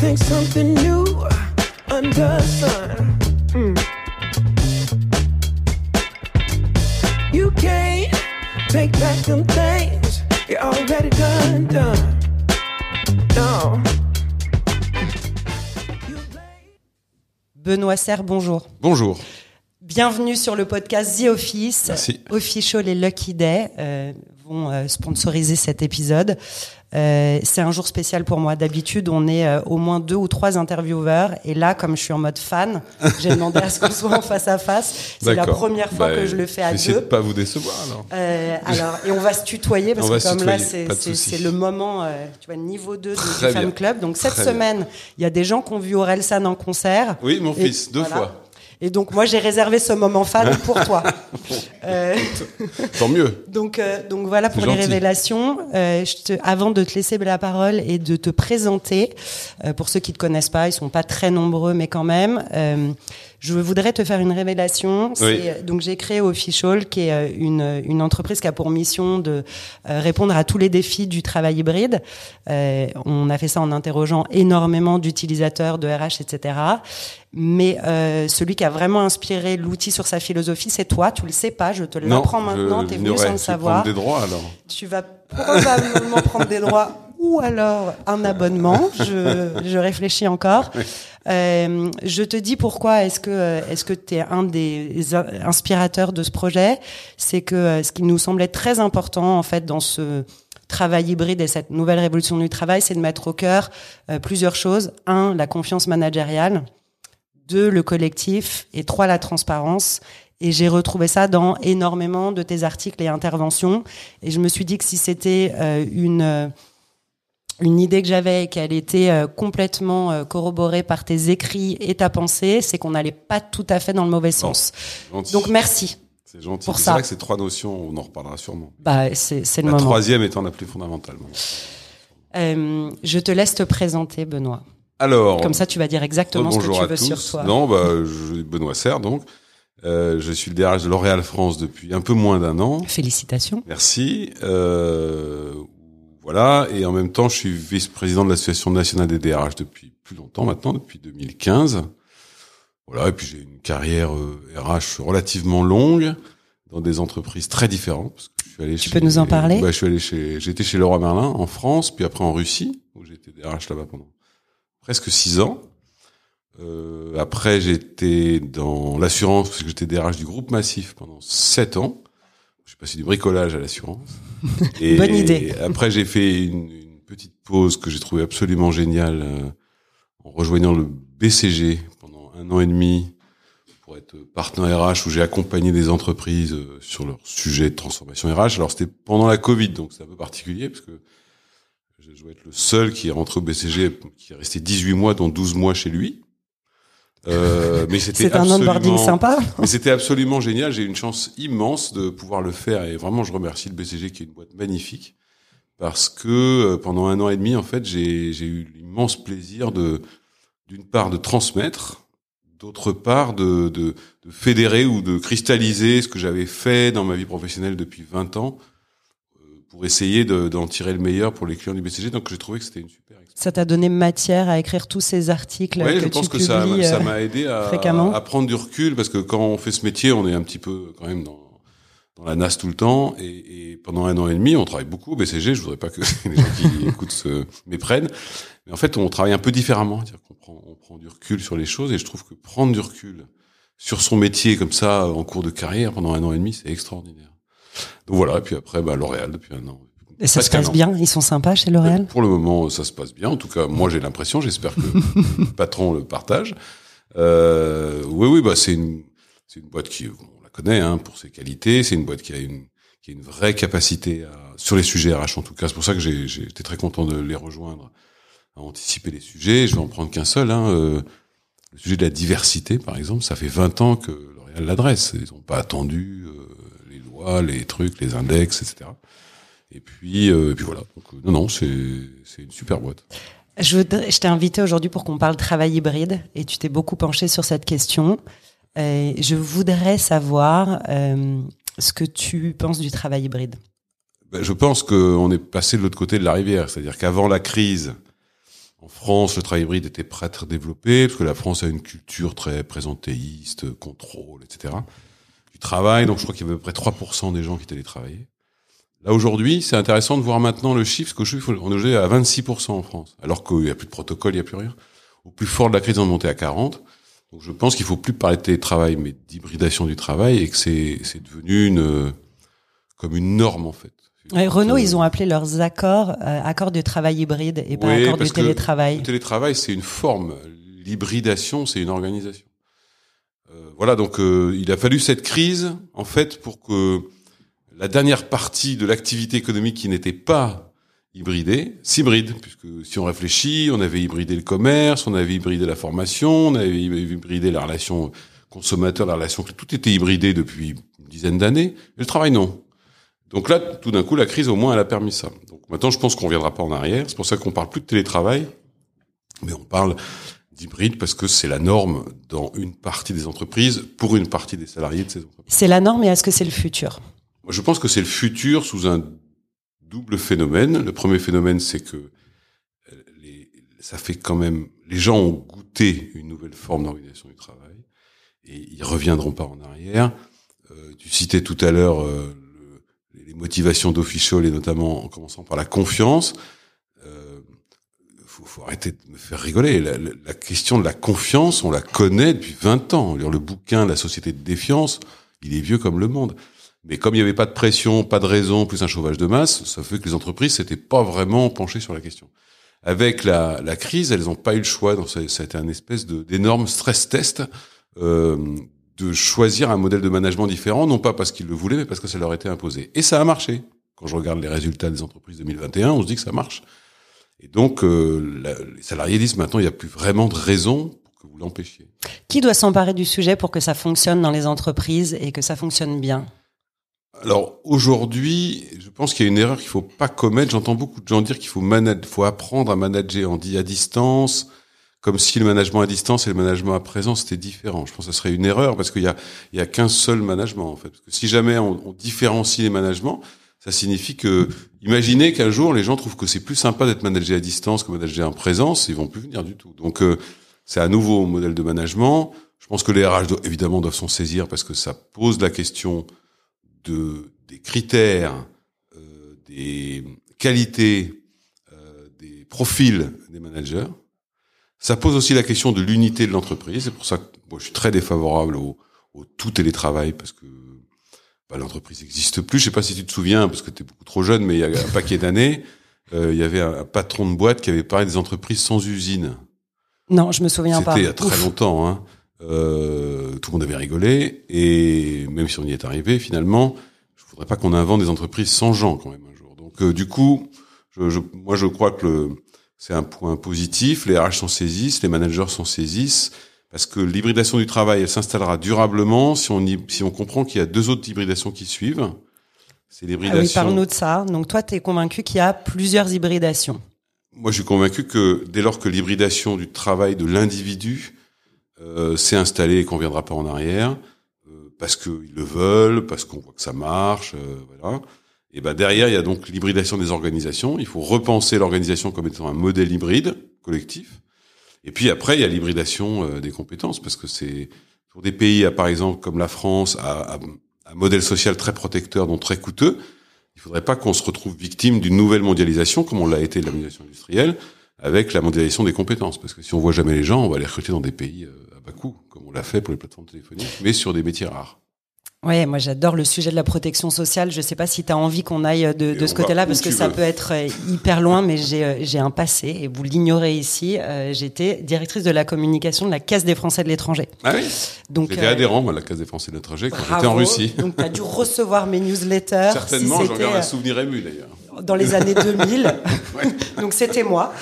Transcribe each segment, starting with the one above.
think something new under the sun. Mm. You can't take back them things you already done, done. No. Benoît Serre, bonjour. Bonjour. Bienvenue sur le podcast The Office. Merci. Official et Lucky Day euh, vont euh, sponsoriser cet épisode. Euh, c'est un jour spécial pour moi. D'habitude, on est au moins deux ou trois intervieweurs. Et là, comme je suis en mode fan, j'ai demandé à ce qu'on soit en face à face. C'est la première fois Bah, que je le fais à deux. de pas vous décevoir alors. Alors, et on va se tutoyer parce On que comme là, c'est, le moment, tu vois, niveau 2 du, Fan. Club. Donc cette Très semaine, il y a des gens qui ont vu Orelsan en concert. Oui, mon Et fils, deux voilà. fois. Et donc moi, j'ai réservé ce moment fan pour toi. Euh, Tant mieux. donc, euh, donc voilà pour les révélations. Euh, je te, avant de te laisser la parole et de te présenter, pour ceux qui te connaissent pas, ils sont pas très nombreux, mais quand même, je voudrais te faire une révélation. C'est, Donc j'ai créé Official, qui est euh, une, une entreprise qui a pour mission de euh, répondre à tous les défis du travail hybride. Euh, on a fait ça en interrogeant énormément d'utilisateurs, de RH, etc. Mais euh, celui qui a vraiment inspiré l'outil sur sa philosophie, c'est toi. Tu le sais pas, je te l'apprends maintenant. T'es venu sans le savoir. prendre des droits alors. Tu vas probablement prendre des droits ou alors un abonnement. Je, je réfléchis encore. Euh, je te dis pourquoi est-ce que est-ce que tu es un des in- inspirateurs de ce projet? C'est que euh, ce qui nous semblait très important en fait dans ce travail hybride et cette nouvelle révolution du travail, c'est de mettre au cœur euh, plusieurs choses. Un, la confiance managériale. Deux, le collectif. Et trois, la transparence. Et j'ai retrouvé ça dans énormément de tes articles et interventions. Et je me suis dit que si c'était euh, une une idée que j'avais et qu'elle était euh, complètement euh, corroborée par tes écrits et ta pensée, c'est qu'on n'allait pas tout à fait dans le mauvais sens. Donc merci. c'est gentil. pour C'est ça. vrai que ces trois notions, on en reparlera sûrement. Bah c'est c'est le La moment. troisième étant la plus fondamentale. Euh, je te laisse te présenter, Benoît. Alors, Comme ça, tu vas dire exactement ce que tu veux tous. sur toi. Non, bah, je, Benoît Serre, donc. Euh, je suis le DRH de L'Oréal France depuis un peu moins d'un an. Félicitations. Merci. Euh, voilà. Et en même temps, je suis vice-président de l'Association nationale des DRH depuis plus longtemps maintenant, depuis 2015. Voilà. Et puis j'ai une carrière euh, RH relativement longue dans des entreprises très différentes. Parce que je suis allé Tu chez- peux nous en parler? Bah, Je suis allé chez, j'étais chez Leroy Merlin en France, puis après en Russie où j'étais DRH là-bas pendant presque six ans. Euh, après, j'étais dans l'assurance parce que j'étais DRH du groupe Massif pendant sept ans. Je suis passé du bricolage à l'assurance. Et Bonne idée. Après, j'ai fait une, une petite pause que j'ai trouvée absolument géniale euh, en rejoignant le BCG pendant un an et demi pour être partenaire RH où j'ai accompagné des entreprises euh, sur leur sujet de transformation RH. Alors c'était pendant la Covid, donc c'est un peu particulier parce que je je dois être le seul qui est rentré au BCG, qui est resté 18 mois, dont 12 mois chez lui. Euh, mais c'était un onboarding absolument- sympa. mais c'était absolument génial. J'ai eu une chance immense de pouvoir le faire et vraiment je remercie le BCG qui est une boîte magnifique parce que euh, pendant un an et demi en fait j'ai eu l'immense plaisir de d'une part de transmettre, d'autre part de, de de fédérer ou de cristalliser ce que j'avais fait dans ma vie professionnelle depuis 20 ans euh, pour essayer de- d'en tirer le meilleur pour les clients du BCG. Donc j'ai trouvé que c'était une super. Ça t'a donné matière à écrire tous ces articles que je pense que ça m'a- euh, m'a aidé à, prendre du recul parce que quand on fait ce métier, on est un petit peu quand même dans, dans la nasse tout le temps et, et pendant un an et demi, on travaille beaucoup au BCG. Je voudrais pas que les gens qui écoutent se méprennent, mais en fait, on travaille un peu différemment. C'est-à-dire qu'on prend, on prend du recul sur les choses et je trouve que prendre du recul sur son métier comme ça en cours de carrière pendant un an et demi, c'est extraordinaire. Donc voilà. Et puis après, bah, L'Oréal depuis un an. Et ça se passe an. bien Ils sont sympas chez L'Oréal? Pour le moment, ça se passe bien. En tout cas, moi, j'ai l'impression. J'espère que le patron le partage. Euh, oui, oui, bah c'est une, c'est une boîte qui, on la connaît hein, pour ses qualités. C'est une boîte qui a une, qui a une vraie capacité à, sur les sujets RH en tout cas. C'est pour ça que j'ai été très content de les rejoindre, à anticiper les sujets. Je vais en prendre qu'un seul. Hein, euh, le sujet de la diversité, par exemple, ça fait 20 ans que L'Oréal l'adresse. Ils n'ont pas attendu euh, les lois, les trucs, les index, etc. Et puis, euh, et puis voilà. Donc, euh, non, non, c'est c'est une super boîte. Je, je t'ai invité aujourd'hui pour qu'on parle travail hybride et tu t'es beaucoup penché sur cette question. Euh, je voudrais savoir euh, ce que tu penses du travail hybride. Ben, je pense qu'on est passé de l'autre côté de la rivière. C'est-à-dire qu'avant la crise, En France, le travail hybride était prêt à être développé, parce que la France a une culture très présentéiste, contrôle, etc. Du travail, donc je crois qu'il y avait à peu près 3% des gens qui télétravaillaient. Là, aujourd'hui, c'est intéressant de voir maintenant le chiffre, parce que je on est à 26% en France, alors qu'il n'y a plus de protocole, il n'y a plus rien. Au plus fort de la crise, on est monté à 40. Donc je pense qu'il faut plus parler de télétravail, mais d'hybridation du travail, et que c'est, c'est devenu une, comme une norme, en fait. Ouais, Renault, ils ont appelé leurs accords euh, accords de travail hybride et pas Oui, accords de télétravail. Le télétravail, c'est une forme. L'hybridation, c'est une organisation. Euh, voilà, donc euh, il a fallu cette crise, en fait, pour que la dernière partie de l'activité économique qui n'était pas hybridée s'hybride. Puisque si on réfléchit, on avait hybridé le commerce, on avait hybridé la formation, on avait hybridé la relation consommateur, la relation... Tout était hybridé depuis une dizaine d'années, mais le travail, non. Donc là, tout d'un coup, la crise, au moins, elle a permis ça. Donc maintenant, je pense qu'on reviendra pas en arrière. C'est pour ça qu'on parle plus de télétravail, mais on parle d'hybride parce que c'est la norme dans une partie des entreprises pour une partie des salariés de ces entreprises. C'est la norme et est-ce que c'est le futur? Je pense que c'est le futur sous un double phénomène. Le premier phénomène, c'est que euh, les, ça fait quand même, les gens ont goûté une nouvelle forme d'organisation du travail et ils reviendront pas en arrière. Euh, tu citais tout à l'heure euh, le- les motivations d'official et notamment en commençant par la confiance. Euh, faut, faut arrêter de me faire rigoler. La, la- la question de la confiance, on la connaît depuis 20 ans. Le bouquin La société de défiance, il est vieux comme le monde. Mais comme il n'y avait pas de pression, pas de raison, plus un chauffage de masse, ça fait que les entreprises s'étaient pas vraiment penchées sur la question. Avec la, crise, elles n'ont pas eu le choix. Donc ça, a été un espèce d'énorme stress test euh, de choisir un modèle de management différent, non pas parce qu'ils le voulaient, mais parce que ça leur était imposé. Et ça a marché. Quand je regarde les résultats des entreprises 2021, on se dit que ça marche. Et donc, euh, les salariés disent maintenant, il n'y a plus vraiment de raison que vous l'empêchiez. Qui doit s'emparer du sujet pour que ça fonctionne dans les entreprises et que ça fonctionne bien? Alors aujourd'hui, je pense qu'il y a une erreur qu'il faut pas commettre. J'entends beaucoup de gens dire qu'il faut faut apprendre à manager en dit à distance, comme si le management à distance et le management à présence c'était différent. Je pense que ce serait une erreur parce qu'il y a a qu'un seul management en fait. Si jamais on, on différencie les managements, ça signifie que imaginez qu'un jour les gens trouvent que c'est plus sympa d'être managé à distance que managé en présence, ils vont plus venir du tout. Donc euh, c'est un nouveau modèle de management. Je pense que les RH évidemment doivent s'en saisir parce que ça pose la question de des critères, euh, des qualités, euh, des profils des managers. Ça pose aussi la question de l'unité de l'entreprise. C'est pour ça que moi, je suis très défavorable au, au tout télétravail parce que bah, l'entreprise n'existe plus. Je sais pas si tu te souviens parce que tu es beaucoup trop jeune, mais il y a un paquet d'années, euh, il y avait un, un patron de boîte qui avait parlé des entreprises sans usine. Non, je me souviens pas. C'était il y a très Ouf. longtemps. Hein. Euh, tout le monde avait rigolé et même si on y est arrivé, finalement, je voudrais pas qu'on invente des entreprises sans gens quand même un jour. Donc euh, du coup, je, je- moi je crois que c'est un point positif. Les RH s'en saisissent, les managers s'en saisissent parce que l'hybridation du travail, elle s'installera durablement si on y- si on comprend qu'il y a deux autres hybridations qui suivent. C'est Ah oui, l'hybridation. parle-nous de ça. Donc toi, tu es convaincu qu'il y a plusieurs hybridations. Moi, je suis convaincu que dès lors que l'hybridation du travail de l'individu euh, s'est installée et qu'on viendra pas en arrière, euh, parce qu'ils le veulent, parce qu'on voit que ça marche, euh, voilà. Et ben derrière, il y a donc l'hybridation des organisations. Il faut repenser l'organisation comme étant un modèle hybride collectif. Et puis après, il y a l'hybridation euh, des compétences, parce que c'est pour des pays, à, par exemple, comme la France, à, à- un modèle social très protecteur, donc très coûteux. Il faudrait pas qu'on se retrouve victime d'une nouvelle mondialisation, comme on l'a été de la mondialisation industrielle, avec la mondialisation des compétences. Parce que si on voit jamais les gens, on va les recruter dans des pays euh, à bas coût, comme on l'a fait pour les plateformes téléphoniques, mais sur des métiers rares. Ouais, moi j'adore le sujet de la protection sociale. Je sais pas si tu as envie qu'on aille de, Et de ce côté-là parce que ça veux. peut être euh, hyper loin, mais j'ai euh, un passé et vous l'ignorez ici. Euh, J'étais directrice de la communication de la Caisse des Français de l'étranger. Ah oui? J'étais euh, adhérent, moi, à la Case des Français de l'étranger, quand j'étais en. Russie. Donc tu as dû recevoir mes newsletters. Certainement, si j'en garde un euh, souvenir ému, d'ailleurs. Dans les années 2000. Donc c'était moi.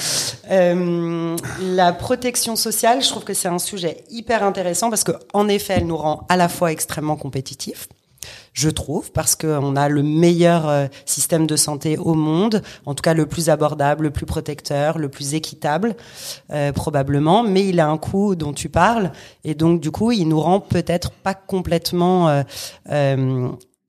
Euh, la protection sociale, je trouve que c'est un sujet hyper intéressant parce que en effet, elle nous rend à la fois extrêmement compétitifs. Je trouve, parce qu'on a le meilleur euh, système de santé au monde, en tout cas le plus abordable, le plus protecteur, le plus équitable, euh, probablement, mais il a un coût dont tu parles, et donc du coup, il nous rend peut-être pas complètement euh, euh,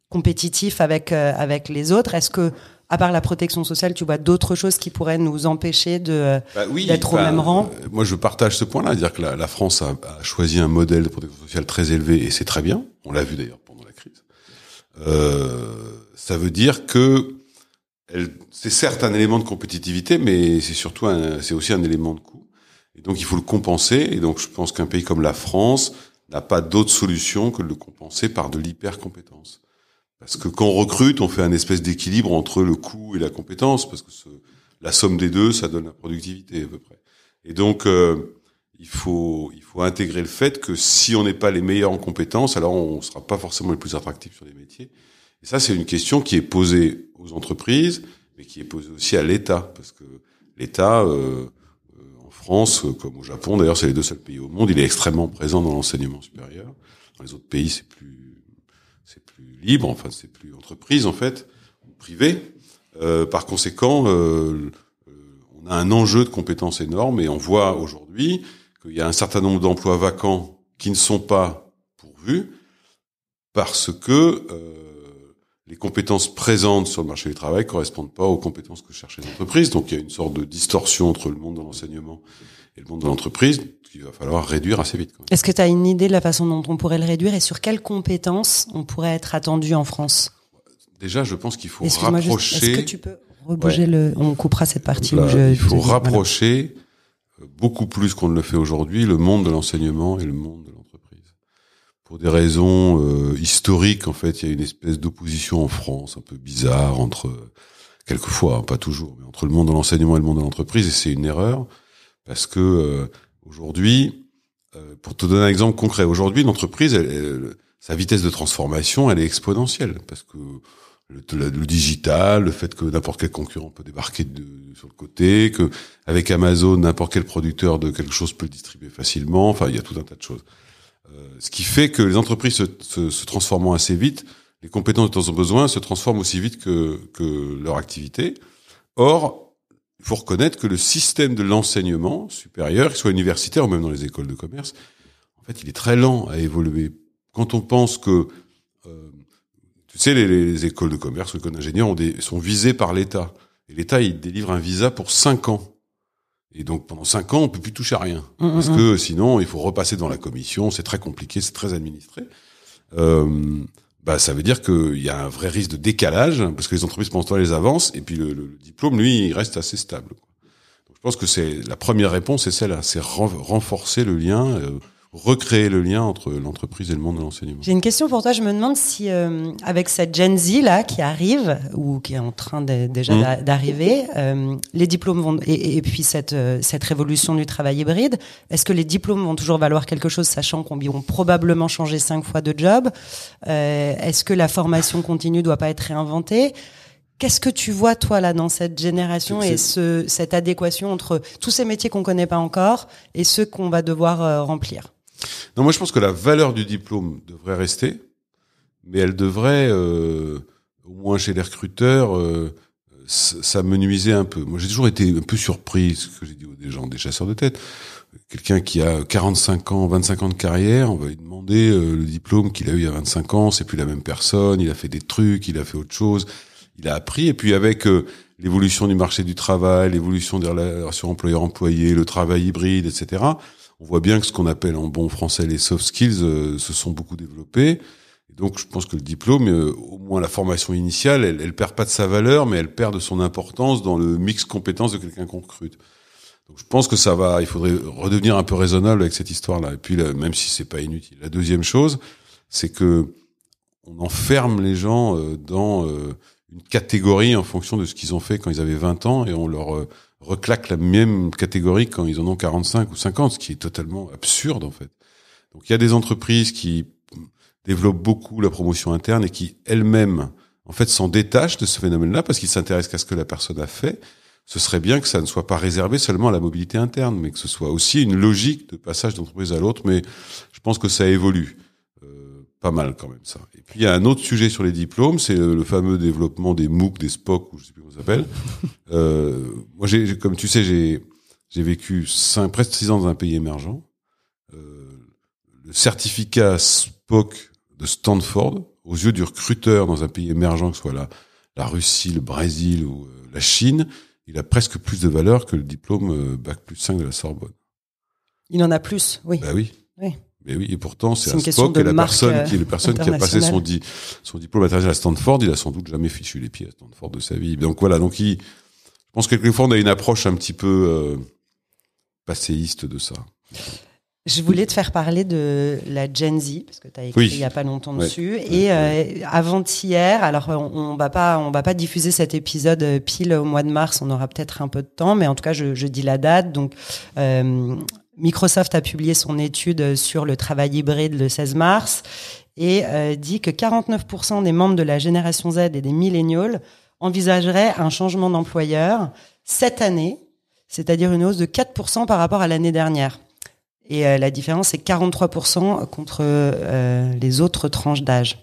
compétitif avec euh, avec les autres. Est-ce que à part la protection sociale, tu vois d'autres choses qui pourraient nous empêcher de Bah oui, d'être au bah, même rang? euh, Moi, je partage ce point-là, dire que la, la France a, a choisi un modèle de protection sociale très élevé, et c'est très bien. On l'a vu d'ailleurs pendant la crise. Euh, ça veut dire que c'est certes un élément de compétitivité, mais c'est surtout c'est aussi un élément de coût. Et donc, il faut le compenser. Et donc, je pense qu'un pays comme la France n'a pas d'autre solution que de le compenser par de l'hyper-compétence. Parce que quand on recrute, on fait un espèce d'équilibre entre le coût et la compétence, parce que ce, la somme des deux, ça donne la productivité à peu près. Et donc, euh, il faut il faut intégrer le fait que si on n'est pas les meilleurs en compétences, alors on sera pas forcément les plus attractifs sur les métiers. Et ça, c'est une question qui est posée aux entreprises, mais qui est posée aussi à l'État, parce que l'État, euh, euh, en France, comme au Japon, d'ailleurs, c'est les deux seuls pays au monde, il est extrêmement présent dans l'enseignement supérieur. Dans les autres pays, c'est plus libre, enfin c'est plus entreprise en fait, ou privé. Euh, par conséquent, euh, on a un enjeu de compétences énorme et on voit aujourd'hui qu'il y a un certain nombre d'emplois vacants qui ne sont pas pourvus parce que euh, les compétences présentes sur le marché du travail correspondent pas aux compétences que cherchent les entreprises. Donc il y a une sorte de distorsion entre le monde de l'enseignement et le monde de l'entreprise qu'il va falloir réduire assez vite. Est-ce que tu as une idée de la façon dont on pourrait le réduire et sur quelles compétences on pourrait être attendu en France? Déjà, je pense qu'il faut Excuse-moi juste, rapprocher. Est-ce que tu peux rebouger le On coupera cette partie Là, où je. il faut voilà. rapprocher euh, beaucoup plus qu'on ne le fait aujourd'hui le monde de l'enseignement et le monde de l'entreprise. Pour des raisons euh, historiques, en fait, il y a une espèce d'opposition en France un peu bizarre entre, quelquefois, hein, pas toujours, mais entre le monde de l'enseignement et le monde de l'entreprise, et c'est une erreur parce que euh, aujourd'hui, euh, pour te donner un exemple concret, aujourd'hui, l'entreprise, elle- elle- sa vitesse de transformation, elle est exponentielle parce que le, le- digital, le fait que n'importe quel concurrent peut débarquer de, sur le côté, que avec Amazon, n'importe quel producteur de quelque chose peut distribuer facilement. Enfin, il y a tout un tas de choses. Euh, ce qui fait que les entreprises se, se, se transformant assez vite, les compétences dont elles ont besoin se transforment aussi vite que, que leur activité. Or, il faut reconnaître que le système de l'enseignement supérieur, qu'il soit universitaire ou même dans les écoles de commerce, en fait, il est très lent à évoluer. Quand on pense que euh, tu sais, les, les écoles de commerce, les écoles d'ingénieurs sont visées par l'État. Et l'État, il délivre un visa pour cinq ans. Et donc, pendant cinq ans, on peut plus toucher à rien. Mm, mm, Parce mm. que sinon, il faut repasser devant la commission. C'est très compliqué, c'est très administré. Euh, bah, ça veut dire qu'il y a un vrai risque de décalage, parce que les entreprises, pendant temps, les avancent, et puis le, diplôme, lui, il reste assez stable. Donc, je pense que c'est la première réponse, c'est celle-là, c'est ren- renforcer le lien, euh, recréer le lien entre l'entreprise et le monde de l'enseignement. J'ai une question pour toi. Je me demande si, euh, avec cette Gen Z là qui arrive ou qui est en train de- déjà Mm. d'a- d'arriver, euh, les diplômes vont et, et puis cette euh, cette révolution du travail hybride. Est-ce que les diplômes vont toujours valoir quelque chose, sachant qu'on vont probablement changer cinq fois de job Euh, Est-ce que la formation continue doit pas être réinventée? Qu'est-ce que tu vois toi là dans cette génération et ce, cette adéquation entre tous ces métiers qu'on connaît pas encore et ceux qu'on va devoir euh, remplir? Non, moi je pense que la valeur du diplôme devrait rester, mais elle devrait, euh, au moins chez les recruteurs, euh, s- s'amenuiser un peu. Moi j'ai toujours été un peu surpris, ce que j'ai dit aux gens, des chasseurs de tête. Quelqu'un qui a 45 ans, 25 ans de carrière, on va lui demander euh, le diplôme qu'il a eu il y a 25 ans, c'est plus la même personne, il a fait des trucs, il a fait autre chose, il a appris, et puis avec euh, l'évolution du marché du travail, l'évolution des relations employeur-employé, le travail hybride, etc., on voit bien que ce qu'on appelle en bon français les soft skills euh, se sont beaucoup développés. Donc, je pense que le diplôme, euh, au moins la formation initiale, elle, elle perd pas de sa valeur, mais elle perd de son importance dans le mix compétences de quelqu'un qu'on recrute. Donc, je pense que ça va. Il faudrait redevenir un peu raisonnable avec cette histoire-là. Et puis, même si c'est pas inutile. La deuxième chose, c'est que on enferme les gens euh, dans euh, une catégorie en fonction de ce qu'ils ont fait quand ils avaient 20 ans, et on leur euh, reclaque la même catégorie quand ils en ont 45 ou 50, ce qui est totalement absurde en fait. Donc il y a des entreprises qui développent beaucoup la promotion interne et qui elles-mêmes en fait s'en détachent de ce phénomène-là parce qu'ils s'intéressent qu'à ce que la personne a fait. Ce serait bien que ça ne soit pas réservé seulement à la mobilité interne, mais que ce soit aussi une logique de passage d'entreprise à l'autre. Mais je pense que ça évolue pas mal quand même ça. Et puis il y a un autre sujet sur les diplômes, c'est le fameux développement des MOOC, des SPOC, ou je sais plus comment ça s'appelle. Euh, moi, j'ai, j'ai- comme tu sais, j'ai j'ai vécu cinq, presque six ans dans un pays émergent. Euh, le certificat SPOC de Stanford, aux yeux du recruteur dans un pays émergent, que ce soit la, la Russie, le Brésil ou euh, la Chine, il a presque plus de valeur que le diplôme euh, bac plus 5 de la Sorbonne. Il en a plus, oui. Bah oui. Oui. Mais oui, et pourtant, c'est que de la personne qui est euh, la personne qui a passé son, di- son diplôme international à Stanford, il a sans doute jamais fichu les pieds à Stanford de sa vie. Donc voilà, donc il, je pense que quelquefois on a une approche un petit peu euh, passéiste de ça. Je voulais te faire parler de la Gen Z parce que tu as écrit Oui. il y a pas longtemps Ouais. dessus et euh, avant-hier alors on, on va pas on va pas diffuser cet épisode pile au mois de mars on aura peut-être un peu de temps mais en tout cas je, je dis la date donc euh, Microsoft a publié son étude sur le travail hybride le 16 mars et euh, dit que 49% des membres de la génération Z et des millennials envisageraient un changement d'employeur cette année, c'est-à-dire une hausse de 4% par rapport à l'année dernière. Et euh, la différence, c'est 43% contre euh, les autres tranches d'âge.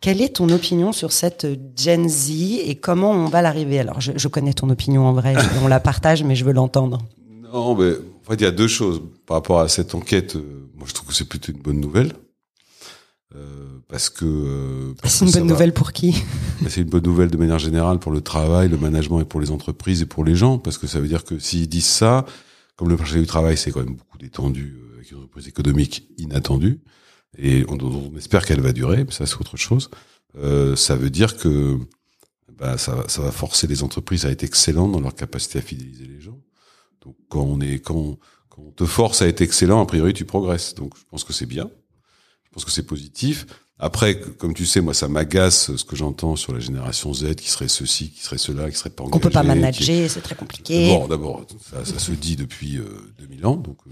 Quelle est ton opinion sur cette Gen Z et comment on va l'arriver? Alors, je connais ton opinion en vrai, on la partage, mais je veux l'entendre. Non, mais en fait, il y a deux choses par rapport à cette enquête. euh, moi, je trouve que c'est plutôt une bonne nouvelle. Euh, parce que euh, C'est une bonne va- nouvelle pour qui? Ben, C'est une bonne nouvelle de manière générale pour le travail, le management et pour les entreprises et pour les gens, parce que ça veut dire que s'ils disent ça, comme le marché du travail c'est quand même beaucoup détendu euh, avec une reprise économique inattendue, et on, on espère qu'elle va durer, mais ça c'est autre chose, euh, ça veut dire que ben, ça, va- ça va forcer les entreprises à être excellentes dans leur capacité à fidéliser les gens. Donc quand on est quand, quand on te force à être excellent, a priori tu progresses. Donc je pense que c'est bien. Je pense que c'est positif. Après, comme tu sais, moi, ça m'agace ce que j'entends sur la génération Z, qui serait ceci, qui serait cela, qui serait pas Qu'on peut pas engagé, manager, c'est très compliqué. D'abord, d'abord, ça, ça se dit depuis euh, 2000 ans. Donc, euh,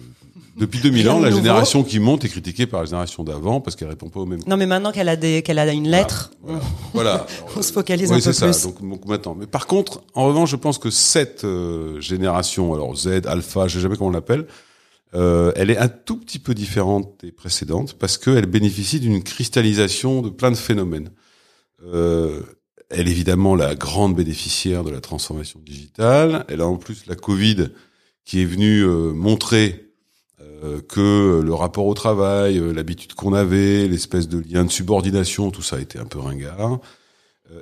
depuis 2000 Rien ans, la nouveau. génération qui monte est critiquée par la génération d'avant parce qu'elle répond pas aux mêmes. Non, mais maintenant qu'elle a des, qu'elle a une lettre, Voilà. Voilà. On se focalise un peu ça. plus. Donc, donc maintenant. Mais par contre, en revanche, je pense que cette euh, génération, alors Z, Alpha, je sais jamais comment on l'appelle, euh, elle est un tout petit peu différente des précédentes parce qu'elle bénéficie d'une cristallisation de plein de phénomènes. Euh, elle est évidemment la grande bénéficiaire de la transformation digitale. Elle a en plus la Covid qui est venue euh, montrer euh, que le rapport au travail, euh, l'habitude qu'on avait, l'espèce de lien de subordination, tout ça a été un peu ringard.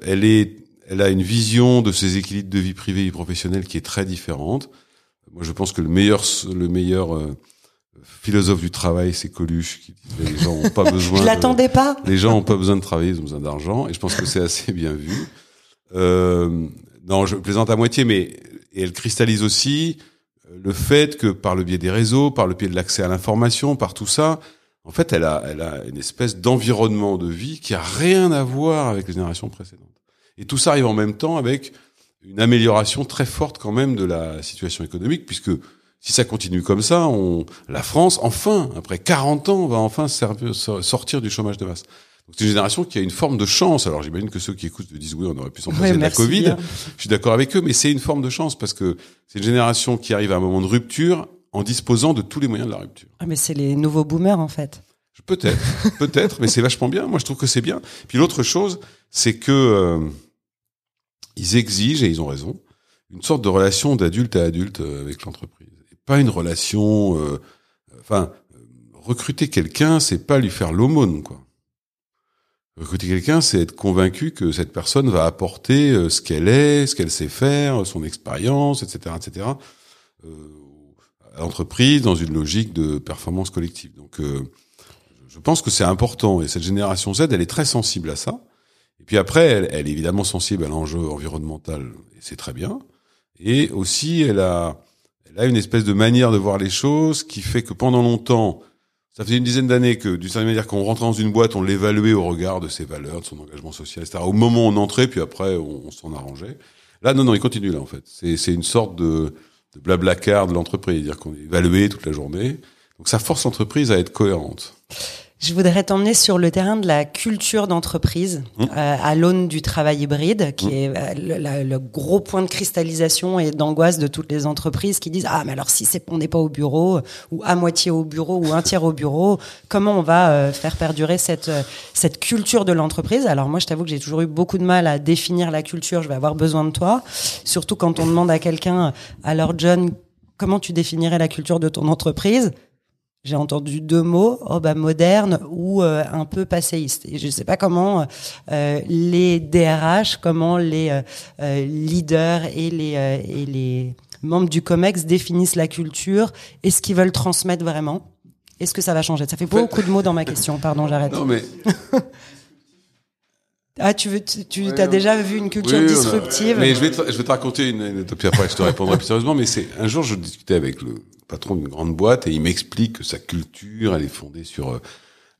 Elle est, elle a une vision de ses équilibres de vie privée et professionnelle qui est très différente. Moi, je pense que le meilleur, le meilleur euh, philosophe du travail, c'est Coluche, qui disait les gens n'ont pas besoin. je l'attendais pas. les gens ont pas besoin de travailler, ils ont besoin d'argent, et je pense que c'est assez bien vu. Euh, non, je plaisante à moitié, mais et elle cristallise aussi euh, le fait que par le biais des réseaux, par le biais de l'accès à l'information, par tout ça, en fait, elle a, elle a une espèce d'environnement de vie qui a rien à voir avec les générations précédentes. Et tout ça arrive en même temps avec une amélioration très forte quand même de la situation économique, puisque si ça continue comme ça, on, la France, enfin, après 40 ans, va enfin sortir du chômage de masse. C'est une génération qui a une forme de chance. Alors j'imagine que ceux qui écoutent se disent oui, on aurait pu s'en passer Ouais, de la Covid. bien. Je suis d'accord avec eux, mais c'est une forme de chance parce que c'est une génération qui arrive à un moment de rupture en disposant de tous les moyens de la rupture. Ah, mais c'est les nouveaux boomers, en fait. Peut-être, peut-être, mais c'est vachement bien. Moi, je trouve que c'est bien. Puis l'autre chose, c'est que euh, ils exigent et ils ont raison une sorte de relation d'adulte à adulte euh, avec l'entreprise, pas une relation. euh, Enfin, euh, recruter quelqu'un, c'est pas lui faire l'aumône, quoi. Recruter quelqu'un, c'est être convaincu que cette personne va apporter euh, ce qu'elle est, ce qu'elle sait faire, son expérience, etc., etc. euh, à l'entreprise dans une logique de performance collective. Donc, euh, je pense que c'est important et cette génération Z, elle est très sensible à ça. Et puis après, elle, elle est évidemment sensible à l'enjeu environnemental et c'est très bien. Et aussi, elle a, elle a une espèce de manière de voir les choses qui fait que pendant longtemps, ça faisait une dizaine d'années que, d'une certaine manière, quand on rentrait dans une boîte, on l'évaluait au regard de ses valeurs, de son engagement social, etc. Au moment où on entrait, puis après, on, s'en arrangeait. Là, non, non, il continue là, en fait. C'est, une sorte de, de blabla car de l'entreprise, c'est-à-dire qu'on est évalué toute la journée. Donc ça force l'entreprise à être cohérente. Je voudrais t'emmener sur le terrain de la culture d'entreprise Mmh. euh, à l'aune du travail hybride, qui Mmh. est euh, le, la- le gros point de cristallisation et d'angoisse de toutes les entreprises qui disent ah mais alors si c'est on n'est pas au bureau ou à moitié au bureau ou un tiers au bureau, comment on va euh, faire perdurer cette euh, cette culture de l'entreprise? Alors moi je t'avoue que j'ai toujours eu beaucoup de mal à définir la culture. Je vais avoir besoin de toi, surtout quand on demande à quelqu'un alors John comment tu définirais la culture de ton entreprise? J'ai entendu deux mots, oh bah moderne ou euh, un peu passéiste. Et je ne sais pas comment euh, les DRH, comment les euh, leaders et les et les membres du Comex définissent la culture et ce qu'ils veulent transmettre vraiment. Est-ce que ça va changer? Ça fait beaucoup de mots dans ma question. Pardon, j'arrête. Non, mais Ah, tu veux, tu, Ouais, as déjà vu une culture Oui, disruptive Mais je vais, te, je vais te raconter une anecdote, puis après je te répondrai plus sérieusement. Mais c'est un jour, je discutais avec le patron d'une grande boîte et il m'explique que sa culture, elle est fondée sur euh,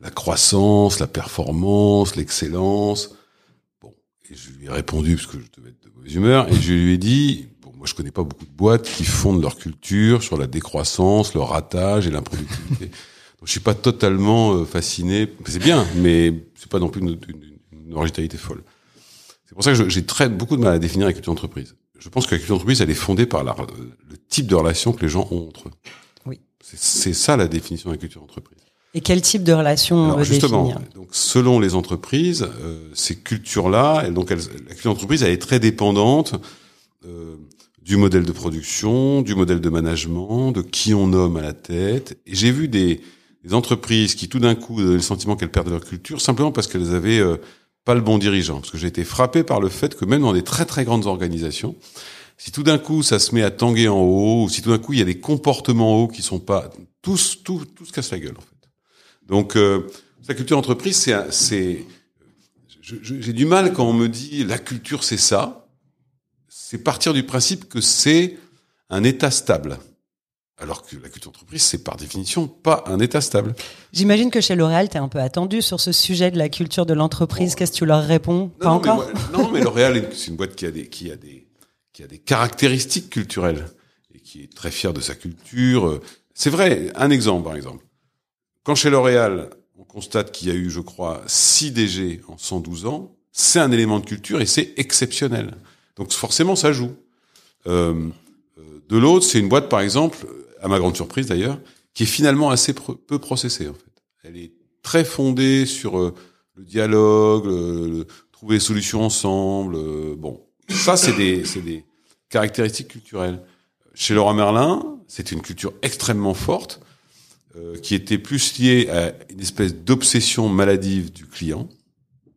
la croissance, la performance, l'excellence. Bon, et je lui ai répondu parce que je devais être de mauvaise humeur et je lui ai dit, bon, moi je connais pas beaucoup de boîtes qui fondent leur culture sur la décroissance, le ratage et l'improductivité. Donc je suis pas totalement euh, fasciné. C'est bien, mais c'est pas non plus une, une- une originalité folle. C'est pour ça que j'ai très beaucoup de mal à définir la culture d'entreprise. Je pense que la culture d'entreprise, elle est fondée par la- le type de relation que les gens ont entre eux. Oui. C'est- ça la définition de la culture d'entreprise. Et quel type de relation on Alors veut justement, définir donc selon les entreprises, euh, ces cultures-là, donc elles- la culture d'entreprise, elle est très dépendante euh, du modèle de production, du modèle de management, de qui on nomme à la tête. Et j'ai vu des, des entreprises qui tout d'un coup donnaient le sentiment qu'elles perdaient leur culture simplement parce qu'elles avaient euh, pas le bon dirigeant. Parce que j'ai été frappé par le fait que même dans des très très grandes organisations, si tout d'un coup ça se met à tanguer en haut, ou si tout d'un coup il y a des comportements en haut qui sont pas tous tout se casse la gueule en fait. Donc euh, la culture d'entreprise c'est c'est j'ai du mal quand on me dit la culture c'est ça. C'est partir du principe que c'est un état stable. Alors que la culture d'entreprise, c'est par définition pas un état stable. J'imagine que chez L'Oréal, tu es un peu attendu sur ce sujet de la culture de l'entreprise. Qu'est-ce que tu leur réponds Pas non, encore mais non, mais L'Oréal, c'est une boîte qui a des, qui a des, qui a des caractéristiques culturelles et qui est très fière de sa culture. C'est vrai. Un exemple, par exemple. Quand chez L'Oréal, on constate qu'il y a eu, je crois, 6 DG en 112 ans, c'est un élément de culture et c'est exceptionnel. Donc forcément, ça joue. Euh, euh, de l'autre, c'est une boîte, par exemple, à ma grande surprise d'ailleurs, qui est finalement assez peu processée en fait. Elle est très fondée sur euh, le dialogue, trouver des solutions ensemble. euh, bon, ça c'est des c'est des caractéristiques culturelles. Chez Laurent Merlin, c'est une culture extrêmement forte euh, qui était plus liée à une espèce d'obsession maladive du client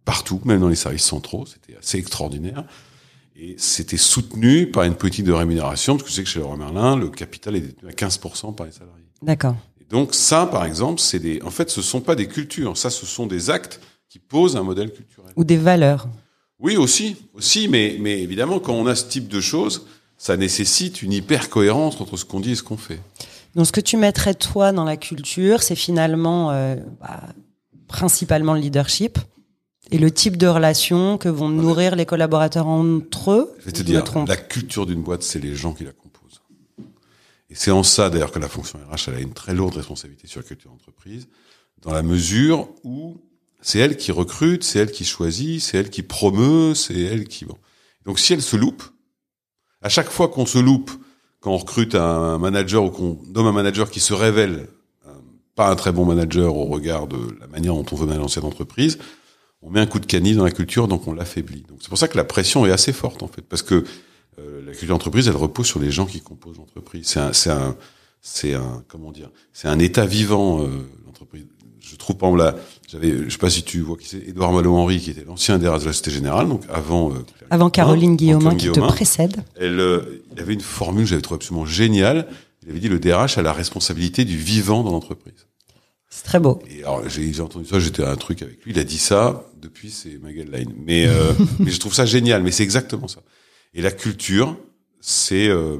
partout, même dans les services centraux. C'était assez extraordinaire. Et c'était soutenu par une politique de rémunération, parce que je sais que chez Leroy Merlin, le capital est détenu à 15% par les salariés. D'accord. Donc ça, par exemple, c'est des, en fait, ce sont pas des cultures, ça, ce sont des actes qui posent un modèle culturel. Ou des valeurs. Oui, aussi, aussi, mais, mais évidemment, quand on a ce type de choses, ça nécessite une hyper cohérence entre ce qu'on dit et ce qu'on fait. Donc, ce que tu mettrais toi dans la culture, c'est finalement euh, bah, principalement le leadership et le type de relation que vont nourrir les collaborateurs entre eux. Je vais te dire, la culture d'une boîte, c'est les gens qui la composent. Et c'est en ça, d'ailleurs, que la fonction RH, elle a une très lourde responsabilité sur la culture d'entreprise, dans la mesure où c'est elle qui recrute, c'est elle qui choisit, c'est elle qui promeut, c'est elle qui... Bon. Donc si elle se loupe, à chaque fois qu'on se loupe, quand on recrute un manager ou qu'on nomme un manager qui se révèle euh, pas un très bon manager au regard de la manière dont on veut manager cette entreprise, on met un coup de canif dans la culture, donc on l'affaiblit. Donc c'est pour ça que la pression est assez forte en fait, parce que euh, la culture d'entreprise, elle repose sur les gens qui composent l'entreprise. C'est un, c'est un, c'est un, comment dire, c'est un état vivant euh, l'entreprise. Je trouve par exemple là, j'avais, je sais pas si tu vois qui c'est, Édouard Malo-Henry, qui était l'ancien DRH de la Société Générale, donc avant. euh, Avant Caroline Guillaumin qui te précède. Elle, euh, il avait une formule, que j'avais trouvé absolument géniale. Il avait dit le DRH a la responsabilité du vivant dans l'entreprise. C'est très beau. Et alors, j'ai entendu ça, j'étais à un truc avec lui, il a dit ça, depuis c'est Magellan. Mais, euh, mais je trouve ça génial, mais c'est exactement ça. Et la culture, c'est euh,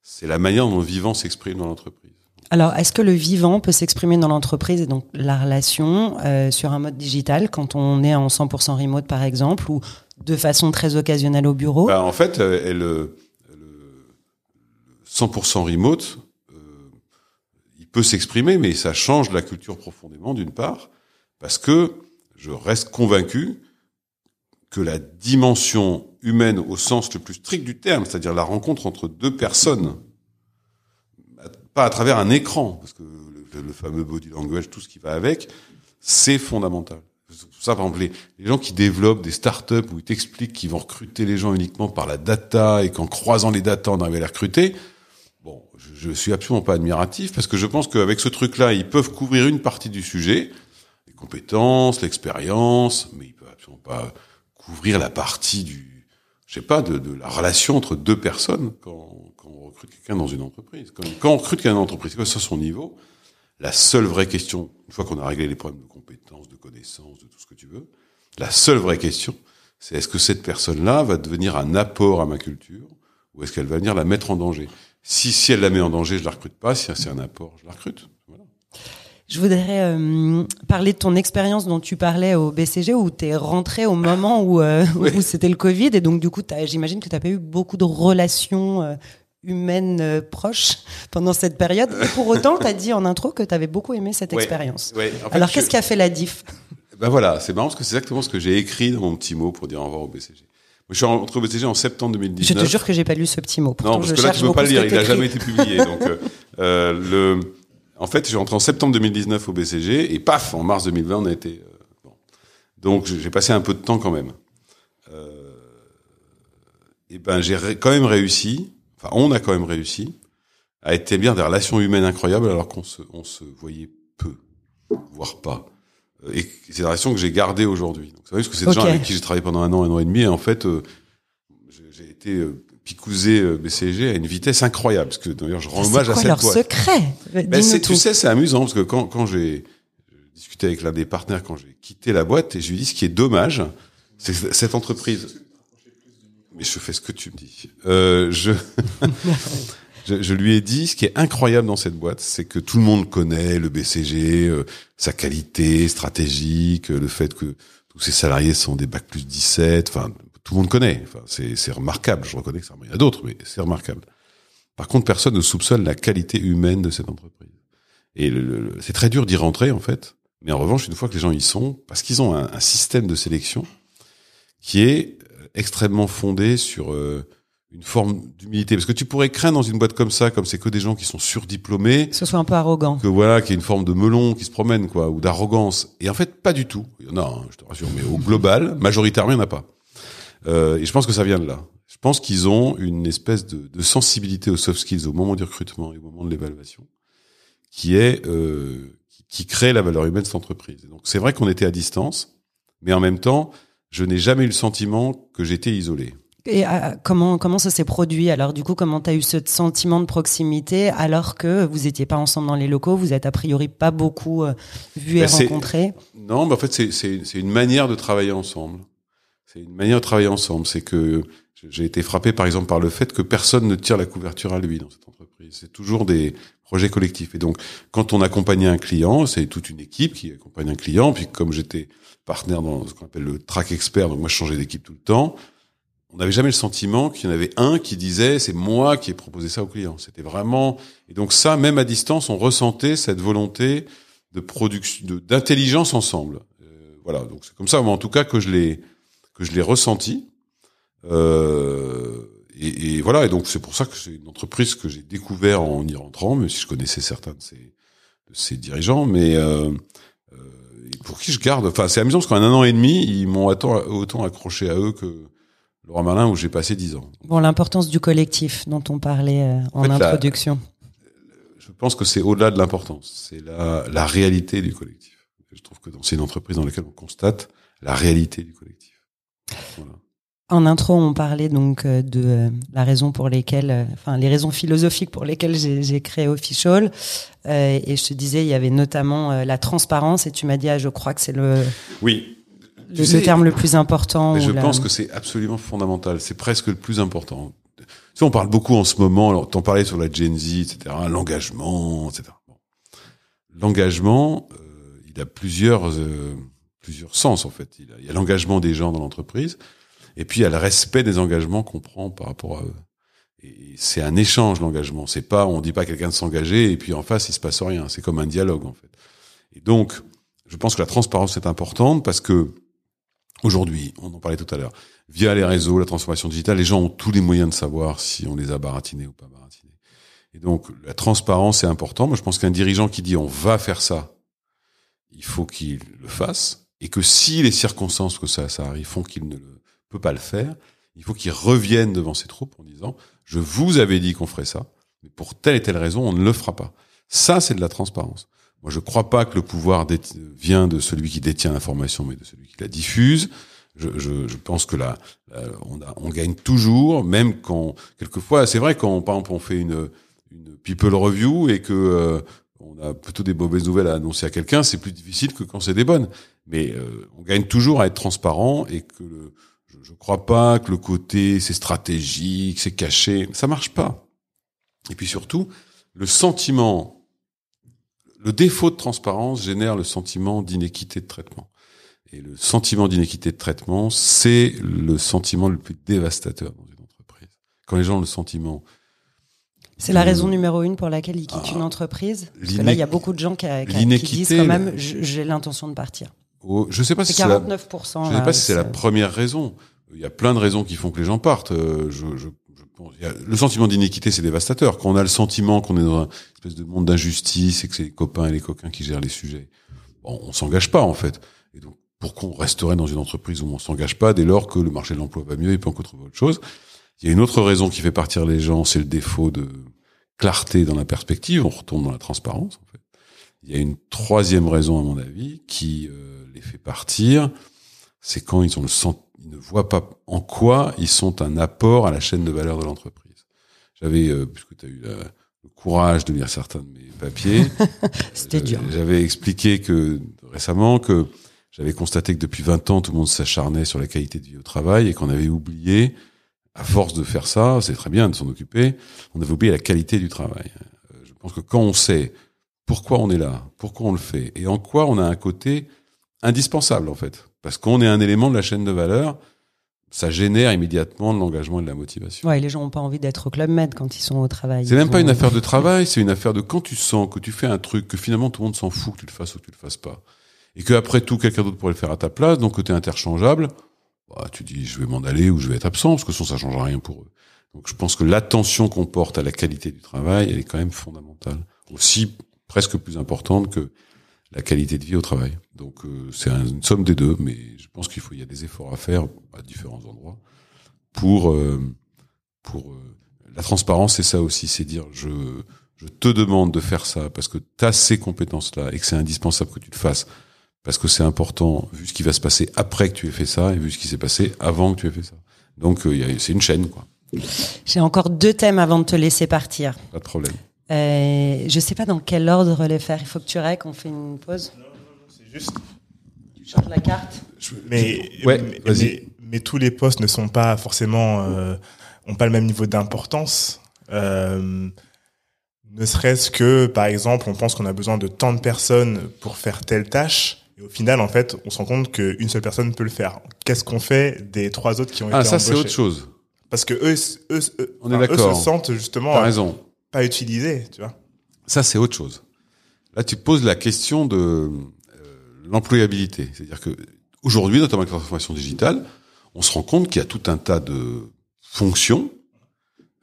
c'est la manière dont le vivant s'exprime dans l'entreprise. Alors, est-ce que le vivant peut s'exprimer dans l'entreprise et donc la relation euh, sur un mode digital quand on est en 100% remote par exemple ou de façon très occasionnelle au bureau? Bah, en fait, elle, euh, le 100% remote, peut s'exprimer, mais ça change la culture profondément, d'une part, parce que je reste convaincu que la dimension humaine au sens le plus strict du terme, c'est-à-dire la rencontre entre deux personnes, pas à travers un écran, parce que le, fameux body language, tout ce qui va avec, c'est fondamental. Ça, par exemple, les, les gens qui développent des startups où ils t'expliquent qu'ils vont recruter les gens uniquement par la data et qu'en croisant les data, on arrive à les recruter. Je, suis absolument pas admiratif parce que je pense qu'avec ce truc-là, ils peuvent couvrir une partie du sujet, les compétences, l'expérience, mais ils peuvent absolument pas couvrir la partie du, je sais pas, de, la relation entre deux personnes quand, on recrute quelqu'un dans une entreprise. Quand, on recrute quelqu'un dans une entreprise, que ce soit son niveau, la seule vraie question, une fois qu'on a réglé les problèmes de compétences, de connaissances, de tout ce que tu veux, la seule vraie question, c'est est-ce que cette personne-là va devenir un apport à ma culture ou est-ce qu'elle va venir la mettre en danger? Si si elle la met en danger, je la recrute pas. Si c'est un apport, je la recrute. Voilà. Je voudrais euh, parler de ton expérience dont tu parlais au BCG où tu es rentré au moment où, euh, Oui. où c'était le Covid et donc du coup j'imagine que tu n'as pas eu beaucoup de relations euh, humaines proches pendant cette période. Et pour autant, tu as dit en intro que tu avais beaucoup aimé cette expérience. Ouais, en fait, Alors je- qu'est-ce qui a fait la diff? Ben voilà, c'est marrant parce que c'est exactement ce que j'ai écrit dans mon petit mot pour dire au revoir au BCG. Je suis rentré au BCG en septembre Je 2019. te jure que j'ai pas lu ce petit mot. Pourtant, Non, parce je que là, tu peux pas le lire. Il a t'écris. jamais été publié. donc, euh, euh, le, en fait, je suis rentré en septembre 2019 au BCG et paf, en mars 2020, on a été. euh, bon. Donc, j'ai passé un peu de temps quand même. Euh, et ben, j'ai quand même réussi. Enfin, on a quand même réussi à établir des relations humaines incroyables alors qu'on se, on se voyait peu, voire pas. Euh, Et c'est des relations que j'ai gardées aujourd'hui. Donc, c'est vrai parce que c'est des gens Ok. avec qui j'ai travaillé pendant un an, un an et demi. Et en fait, euh, j'ai été euh, picousé euh, BCG à une vitesse incroyable. Parce que d'ailleurs, je rends hommage à cette leur boîte. secret? Ben, c'est- tu sais, c'est amusant parce que quand, quand j'ai discuté avec l'un des partenaires quand j'ai quitté la boîte et je lui dit ce qui est dommage, c'est que cette entreprise. Mais je fais ce que tu me dis. Euh, je, je, je lui ai dit ce qui est incroyable dans cette boîte, c'est que tout le monde connaît le BCG, euh, sa qualité stratégique, euh, le fait que tous ses salariés sont des bac plus 17. Enfin, tout le monde connaît. Enfin, c'est remarquable. Je reconnais que ça, il y a d'autres, mais c'est remarquable. Par contre, personne ne soupçonne la qualité humaine de cette entreprise. Et le- le- c'est très dur d'y rentrer, en fait. Mais en revanche, une fois que les gens y sont, parce qu'ils ont un, un système de sélection qui est euh, extrêmement fondé sur euh, une forme d'humilité. Parce que tu pourrais craindre dans une boîte comme ça, comme c'est que des gens qui sont surdiplômés, Que ce soit un peu arrogant. que voilà, qu'il y ait une forme de melon qui se promène, quoi, ou d'arrogance. Et en fait, pas du tout. Il y en a, hein, je te rassure, mais au global, majoritairement, il n'y en a pas. Euh, et je pense que ça vient de là. Je pense qu'ils ont une espèce de, de sensibilité aux soft skills au moment du recrutement et au moment de l'évaluation, qui est euh, qui, qui crée la valeur humaine de cette entreprise. Et donc c'est vrai qu'on était à distance, mais en même temps, je n'ai jamais eu le sentiment que j'étais isolé. Et euh, comment comment ça s'est produit Alors? Du coup, comment tu as eu ce sentiment de proximité alors que vous étiez pas ensemble dans les locaux, vous êtes a priori pas beaucoup euh, vus et Ben, rencontrés? Non, mais en fait, c'est une manière de travailler ensemble. C'est une manière de travailler ensemble. C'est que j'ai été frappé, par exemple, par le fait que personne ne tire la couverture à lui dans cette entreprise. C'est toujours des projets collectifs. Et donc, quand on accompagnait un client, c'est toute une équipe qui accompagne un client. Puis, comme j'étais partenaire dans ce qu'on appelle le track expert, donc moi, je changeais d'équipe tout le temps. On n'avait jamais le sentiment qu'il y en avait un qui disait c'est moi qui ai proposé ça au client. C'était vraiment et donc ça même à distance on ressentait cette volonté de production d'intelligence ensemble. Euh, voilà donc c'est comme ça moi en tout cas que je l'ai que je l'ai ressenti. Euh, et, voilà et donc c'est pour ça que c'est une entreprise que j'ai découvert en y rentrant même si je connaissais certains de ses de ses dirigeants mais euh, euh, pour qui je garde enfin c'est amusant parce qu'en un an et demi ils m'ont autant accroché à eux que Laurent Merlin où j'ai passé dix ans. Bon, l'importance du collectif dont on parlait euh, en fait, la- introduction. Je pense que c'est au-delà de l'importance, c'est la, la réalité du collectif. Je trouve que c'est une entreprise dans laquelle on constate la réalité du collectif. Voilà. En intro, on parlait donc euh, de euh, la raison pour lesquelles, euh, enfin les raisons philosophiques pour lesquelles j'ai créé Official. Euh, et je te disais, il y avait notamment la transparence. Et tu m'as dit, ah, je crois que c'est le, Oui. Le, sais, terme le plus important. Mais je la- pense que c'est absolument fondamental. C'est presque le plus important. Tu sais, on parle beaucoup en ce moment, alors, t'en parlais sur la Gen Z, etc., l'engagement, etc. Bon. L'engagement, euh, il a plusieurs, euh, plusieurs sens, en fait. Il, a- il y a l'engagement des gens dans l'entreprise, et puis il y a le respect des engagements qu'on prend par rapport à eux. Et c'est un échange, l'engagement. C'est pas, on dit pas à quelqu'un de s'engager, et puis en face, il se passe rien. C'est comme un dialogue, en fait. Et donc, je pense que la transparence est importante parce que, aujourd'hui, on en parlait tout à l'heure, via les réseaux, la transformation digitale, les gens ont tous les moyens de savoir si on les a baratinés ou pas baratinés. Et donc, la transparence est important. Moi, je pense qu'un dirigeant qui dit on va faire ça, il faut qu'il le fasse. Et que si les circonstances que ça, ça arrive font qu'il ne peut pas le faire, il faut qu'il revienne devant ses troupes en disant je vous avais dit qu'on ferait ça, mais pour telle et telle raison, on ne le fera pas. Ça, c'est de la transparence. Moi, je crois pas que le pouvoir vient de celui qui détient l'information, mais de celui qui la diffuse. Je, je, je pense que là, on, on gagne toujours, même quand quelquefois, c'est vrai quand par exemple on fait une, une people review et que euh, on a plutôt des mauvaises nouvelles à annoncer à quelqu'un, c'est plus difficile que quand c'est des bonnes. Mais euh, on gagne toujours à être transparent et que le, je, je crois pas que le côté c'est stratégique, c'est caché, ça marche pas. Et puis surtout, le sentiment, le défaut de transparence génère le sentiment d'inéquité de traitement. Et le sentiment d'inéquité de traitement, c'est le sentiment le plus dévastateur dans une entreprise. Quand les gens ont le sentiment, C'est la raison numéro une pour laquelle ils quittent ah, une entreprise. Parce que l'iné- là, il y a beaucoup de gens qui, qui- disent quand même, j'ai l'intention de partir. oh, je sais pas si C'est c'est la, 49%. Je ne sais pas si c'est la c'est- première raison. Il y a plein de raisons qui font que les gens partent. Euh, Je, je, le sentiment d'iniquité, c'est dévastateur. Quand on a le sentiment qu'on est dans un espèce de monde d'injustice et que c'est les copains et les coquins qui gèrent les sujets, bon, on s'engage pas en fait. Et donc, pourquoi on resterait dans une entreprise où on s'engage pas dès lors que le marché de l'emploi va mieux et peut encore trouver autre chose Il y a une autre raison qui fait partir les gens, c'est le défaut de clarté dans la perspective. On retourne dans la transparence. En fait. Il y a une troisième raison, à mon avis, qui euh, les fait partir c'est quand ils ont le sent, ils ne voient pas en quoi ils sont un apport à la chaîne de valeur de l'entreprise. J'avais, euh, puisque tu as eu la- le courage de lire certains de mes papiers, C'était j'avais- dur. J'avais expliqué que récemment que j'avais constaté que depuis 20 ans, tout le monde s'acharnait sur la qualité de vie au travail et qu'on avait oublié, à force de faire ça, c'est très bien de s'en occuper, on avait oublié la qualité du travail. Euh, Je pense que quand on sait pourquoi on est là, pourquoi on le fait et en quoi on a un côté indispensable en fait, parce qu'on est un élément de la chaîne de valeur, ça génère immédiatement de l'engagement et de la motivation. Ouais, les gens n'ont pas envie d'être au club med quand ils sont au travail. C'est même pas ont- une affaire de travail, c'est une affaire de quand tu sens que tu fais un truc, que finalement tout le monde s'en fout que tu le fasses ou que tu le fasses pas. Et que après tout, quelqu'un d'autre pourrait le faire à ta place, donc que tu es interchangeable, bah, tu dis je vais m'en aller ou je vais être absent, parce que sinon ça changera rien pour eux. Donc je pense que l'attention qu'on porte à la qualité du travail, elle est quand même fondamentale. Aussi presque plus importante que la qualité de vie au travail. Donc euh, c'est un- une somme des deux, mais je pense qu'il faut il y a des efforts à faire à différents endroits pour euh, pour euh, la transparence, c'est ça aussi, c'est dire je je te demande de faire ça parce que tu as ces compétences-là et que c'est indispensable que tu le fasses parce que c'est important vu ce qui va se passer après que tu aies fait ça et vu ce qui s'est passé avant que tu aies fait ça. Donc euh, il y a- c'est une chaîne quoi, J'ai encore deux thèmes avant de te laisser partir. pas de problème. Euh, je sais pas dans quel ordre les faire. Il faut que tu règles, on fait une pause. C'est juste. Tu changes la carte. Mais, Ouais, mais, vas-y. mais, mais tous les postes ne sont pas forcément, euh, ont pas le même niveau d'importance. Euh, ne serait-ce que, par exemple, on pense qu'on a besoin de tant de personnes pour faire telle tâche. Et au final, en fait, on se rend compte qu'une seule personne peut le faire. Qu'est-ce qu'on fait des trois autres qui ont Ah été ça c'est autre chose. Parce que eux, eux, eux, On est eux se sentent justement T'as raison. Pas utilisés, tu vois. Ça, c'est autre chose. Là, tu poses la question de euh, l'employabilité. C'est-à-dire que aujourd'hui, notamment avec la transformation digitale, on se rend compte qu'il y a tout un tas de fonctions.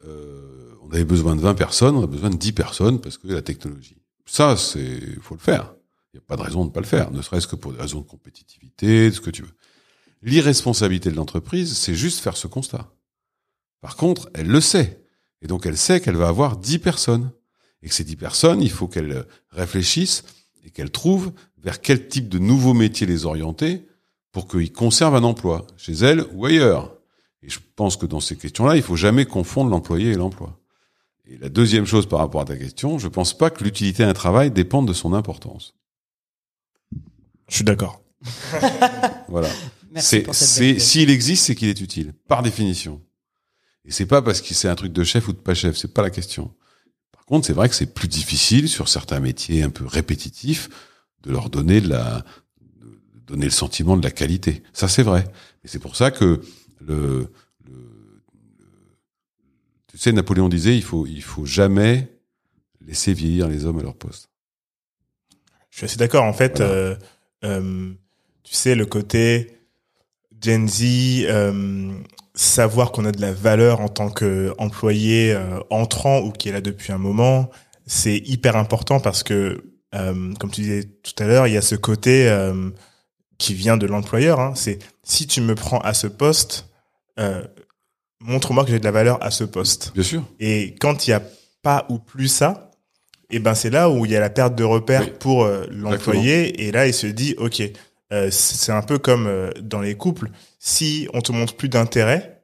Euh, on avait besoin de 20 personnes, on a besoin de 10 personnes parce que la technologie. Ça, c'est, faut le faire. Il n'y a pas de raison de ne pas le faire, ne serait-ce que pour des raisons de compétitivité, de ce que tu veux. L'irresponsabilité de l'entreprise, c'est juste faire ce constat. Par contre, elle le sait. Et donc, elle sait qu'elle va avoir 10 personnes et que ces dix personnes, il faut qu'elles réfléchissent et qu'elles trouvent vers quel type de nouveaux métiers les orienter pour qu'ils conservent un emploi, chez elles ou ailleurs. Et je pense que dans ces questions-là, il faut jamais confondre l'employé et l'emploi. Et la deuxième chose par rapport à ta question, je pense pas que l'utilité d'un travail dépende de son importance. Je suis d'accord. Voilà. Merci C'est, pour cette c'est, vérité. s'il existe, c'est qu'il est utile, par définition. Et c'est pas parce que c'est un truc de chef ou de pas chef, c'est pas la question. Par contre, c'est vrai que c'est plus difficile sur certains métiers un peu répétitifs de leur donner de la, de donner le sentiment de la qualité. Ça, c'est vrai. Et c'est pour ça que le, le, le- tu sais, Napoléon disait, il faut, il faut jamais laisser vieillir les hommes à leur poste. Je suis assez d'accord. En fait, Voilà. euh, euh, tu sais, le côté Gen Z, euh, savoir qu'on a de la valeur en tant qu'employé euh, entrant ou qui est là depuis un moment, c'est hyper important parce que, euh, comme tu disais tout à l'heure, il y a ce côté euh, qui vient de l'employeur. Hein, c'est si tu me prends à ce poste, montre-moi que j'ai de la valeur à ce poste. Bien sûr. Et quand il y a pas ou plus ça, et ben c'est là où il y a la perte de repère Oui. pour l'employé et là il se dit ok euh, c'est un peu comme euh, dans les couples si on te montre plus d'intérêt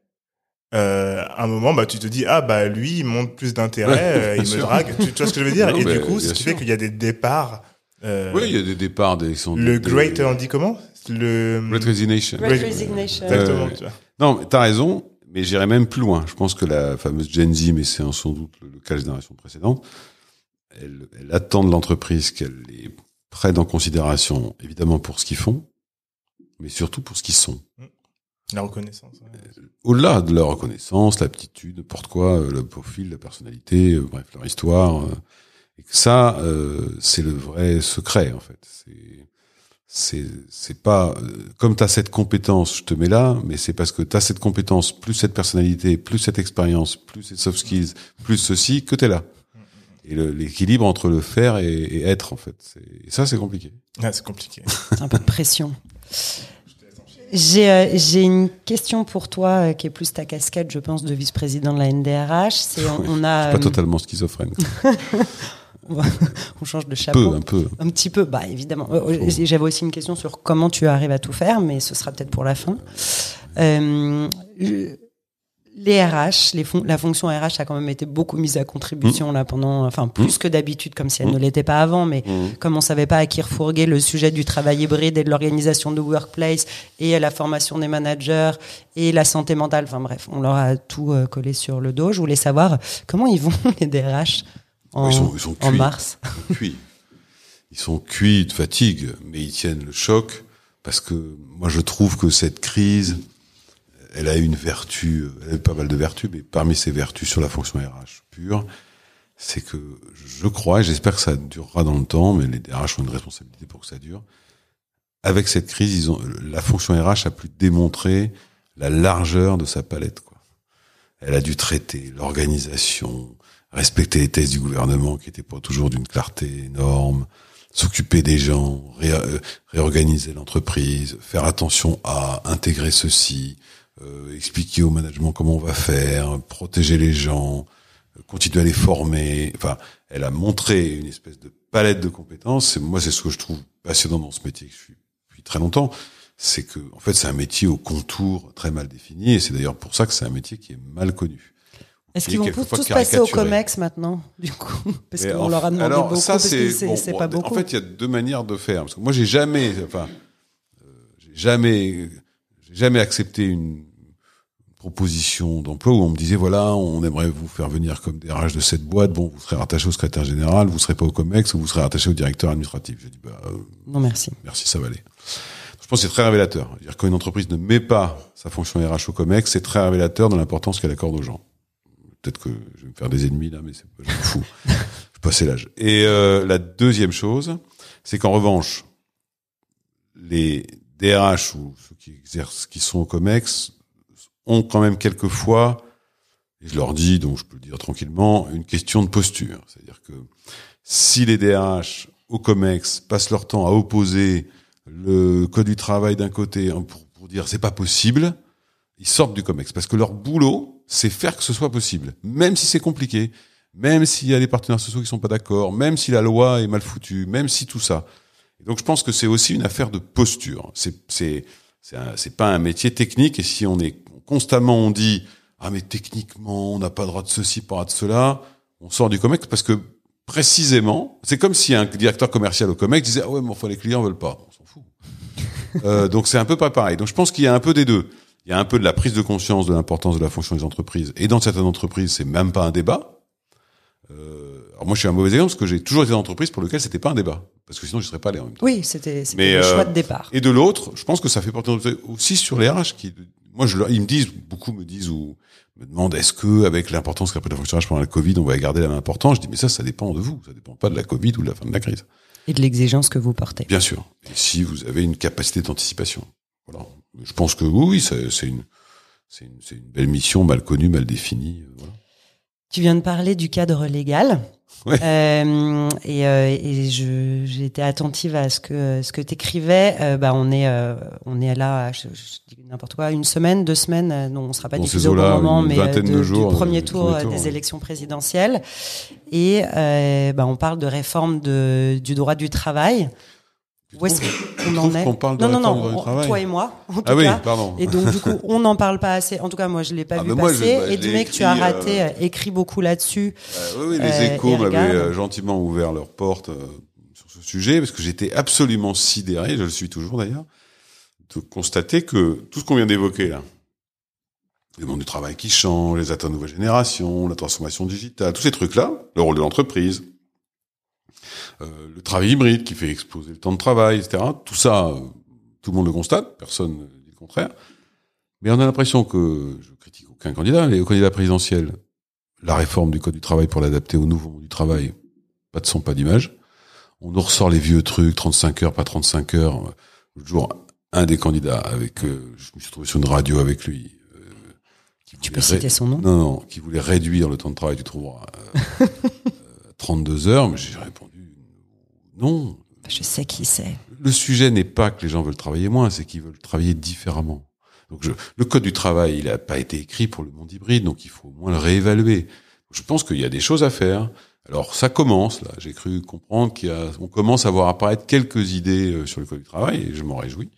euh, à un moment bah tu te dis ah bah lui il montre plus d'intérêt Ouais, euh, il me sûr. drague tu, tu vois ce que je veux dire? Non, et du coup ce qui sûr. fait qu'il y a des départs euh, Oui, il y a des départs, des, sont le des- great des- on dit comment? Le Great Resignation. Great Resignation. exactement tu vois. Non, mais t'as raison, mais j'irais même plus loin. Je pense que la fameuse Gen Z, mais c'est sans doute le, le cas des générations précédentes, elle, elle attend de l'entreprise qu'elle les prenne en considération, évidemment pour ce qu'ils font, mais surtout pour ce qu'ils sont. la reconnaissance ouais. Au-delà de leur reconnaissance, l'aptitude, n'importe quoi, euh, le profil, la personnalité, euh, bref, leur histoire, euh, et que ça, euh, c'est le vrai secret en fait. C'est c'est c'est pas euh, comme t'as cette compétence, je te mets là, mais c'est parce que t'as cette compétence, plus cette personnalité, plus cette expérience, plus ces soft skills, plus ceci, que t'es là. Et l'équilibre entre le faire et, et être en fait, et ça c'est compliqué. Ah, c'est compliqué un peu de pression. J'ai euh, j'ai une question pour toi euh, qui est plus ta casquette, je pense, de vice-président de la NDRH. C'est on, on a, Je suis pas euh, totalement schizophrène. on change de Un chapeau. peu, un peu. Un petit peu, bah évidemment. Euh, euh, J'avais aussi une question sur comment tu arrives à tout faire, mais ce sera peut-être pour la fin. Euh, je- les RH, les fon- la fonction RH a quand même été beaucoup mise à contribution là pendant, enfin plus que d'habitude, comme si elle ne l'était pas avant, mais comme on savait pas à qui refourguer le sujet du travail hybride et de l'organisation de workplace et la formation des managers et la santé mentale, enfin bref, on leur a tout euh, collé sur le dos. Je voulais savoir comment ils vont les DRH en, Ils sont- ils sont en mars. cuits. Ils sont cuits de fatigue, mais ils tiennent le choc parce que moi je trouve que cette crise, elle a une vertu, elle a eu pas mal de vertus, mais parmi ces vertus sur la fonction RH pure, c'est que je crois, et j'espère que ça durera dans le temps, mais les DRH ont une responsabilité pour que ça dure. Avec cette crise, la fonction RH a pu démontrer la largeur de sa palette. Elle a dû traiter l'organisation, respecter les thèses du gouvernement qui n'étaient pas toujours d'une clarté énorme, s'occuper des gens, euh, réorganiser l'entreprise, faire attention à intégrer ceci, expliquer au management comment on va faire, protéger les gens, euh, continuer à les former. Enfin, elle a montré une espèce de palette de compétences. Et moi, c'est ce que je trouve passionnant dans ce métier que je suis depuis très longtemps. C'est que, en fait, c'est un métier au contour très mal défini, et c'est d'ailleurs pour ça que c'est un métier qui est mal connu. Est-ce qu'ils vont tous passer au. COMEX maintenant, du coup Parce qu'on en- leur a demandé alors, beaucoup, ça, parce que c'est bon, pas En beaucoup. fait, il y a deux manières de faire. Parce que moi, j'ai jamais, enfin, euh, j'ai jamais, jamais accepté une proposition d'emploi où on me disait voilà, on aimerait vous faire venir comme DRH de cette boîte. Bon, vous serez rattaché au secrétaire général, vous serez pas au Comex, ou vous serez rattaché au directeur administratif. J'ai dit bah euh, Non, merci. merci, ça va aller. Je pense que c'est très révélateur. C'est-à-dire quand une entreprise ne met pas sa fonction RH au Comex, c'est très révélateur de l'importance qu'elle accorde aux gens. Peut-être que je vais me faire des ennemis là, mais c'est pas, je m'en fous. je passé l'âge. Et euh, la deuxième chose, c'est qu'en revanche, les DRH ou ceux qui exercent, qui sont au Comex, ont quand même quelquefois, et je leur dis, donc je peux le dire tranquillement, une question de posture. C'est-à-dire que si les DRH au Comex passent leur temps à opposer le code du travail d'un côté hein, pour, pour dire c'est pas possible, ils sortent du Comex parce que leur boulot, c'est faire que ce soit possible, même si c'est compliqué, même s'il y a des partenaires sociaux qui sont pas d'accord, même si la loi est mal foutue, même si tout ça. Et donc je pense que c'est aussi une affaire de posture. C'est c'est c'est un- c'est pas un métier technique et si on est constamment on dit ah mais techniquement on n'a pas le droit de ceci, pas le droit de cela, on sort du Comex parce que précisément, c'est comme si un directeur commercial au Comex disait ah ouais mais enfin les clients veulent pas, on s'en fout. Euh, donc c'est un peu pas pareil. Donc je pense qu'il y a un peu des deux. Il y a un peu de la prise de conscience de l'importance de la fonction des entreprises. Et dans certaines entreprises, c'est même pas un débat. Euh, alors moi, je suis un mauvais exemple parce que j'ai toujours été dans une entreprise pour lequel c'était pas un débat. Parce que sinon, je serais pas allé en même temps. Oui, c'était le euh, choix de départ. Et de l'autre, je pense que ça fait partie de- aussi sur les RH qui, moi, je, ils me disent, beaucoup me disent ou me demandent, est-ce que avec l'importance qu'a pris la fonction RH pendant la Covid, on va garder la même importance Je dis, mais ça, ça dépend de vous. Ça dépend pas de la Covid ou de la fin de la crise. Et de l'exigence que vous portez. Bien sûr. Et si vous avez une capacité d'anticipation. Voilà. Je pense que oui, oui, c'est une, c'est une, c'est une belle mission, mal connue, mal définie. euh, Voilà. Tu viens de parler du cadre légal. Ouais. Euh, et euh, et je j'ai été attentive à ce que ce que t'écrivais. Euh, bah on est euh, on est là, je, je dis n'importe quoi, une semaine, deux semaines. euh, non, on sera pas Dans diffusé au bon moment, mais vingtaine de- de jours, du premier tour premier tour, des ouais. élections présidentielles. Et bah on parle de réforme de du droit du travail. Où est-ce qu'on en est qu'on parle de Non, non, non. on- Toi et moi, en tout Ah oui, cas. pardon. Et donc du coup, on n'en parle pas assez. En tout cas, moi, je l'ai pas Ah, vu passer. je et du mec, tu as écrit, raté, euh, euh, écrit beaucoup là-dessus. Euh, oui, oui, les Euh, échos m'avaient euh, gentiment ouvert leurs portes euh, sur ce sujet parce que j'étais absolument sidéré, je le suis toujours d'ailleurs, de constater que tout ce qu'on vient d'évoquer là, le monde du travail qui change, les attentes nouvelle génération, la transformation digitale, tous ces trucs-là, le rôle de l'entreprise, euh, le travail hybride qui fait exploser le temps de travail, etc. Tout ça, euh, tout le monde le constate, personne ne dit le contraire. Mais on a l'impression que, je critique aucun candidat, mais au candidat présidentiel, la réforme du code du travail pour l'adapter au nouveau monde du travail, pas de son, pas d'image. On nous ressort les vieux trucs, 35 heures, pas 35 heures. L'autre jour, un des candidats avec, euh, je me suis trouvé sur une radio avec lui, euh, qui Tu peux citer son nom? Non, non, qui voulait réduire le temps de travail, tu trouveras, euh, euh, 32 heures, mais j'ai répondu non. Je sais qui c'est. Le sujet n'est pas que les gens veulent travailler moins, c'est qu'ils veulent travailler différemment. Donc je, le code du travail, il n'a pas été écrit pour le monde hybride, donc il faut au moins le réévaluer. Je pense qu'il y a des choses à faire. Alors ça commence là. J'ai cru comprendre qu'il y a, on commence à voir apparaître quelques idées euh, sur le code du travail et je m'en réjouis.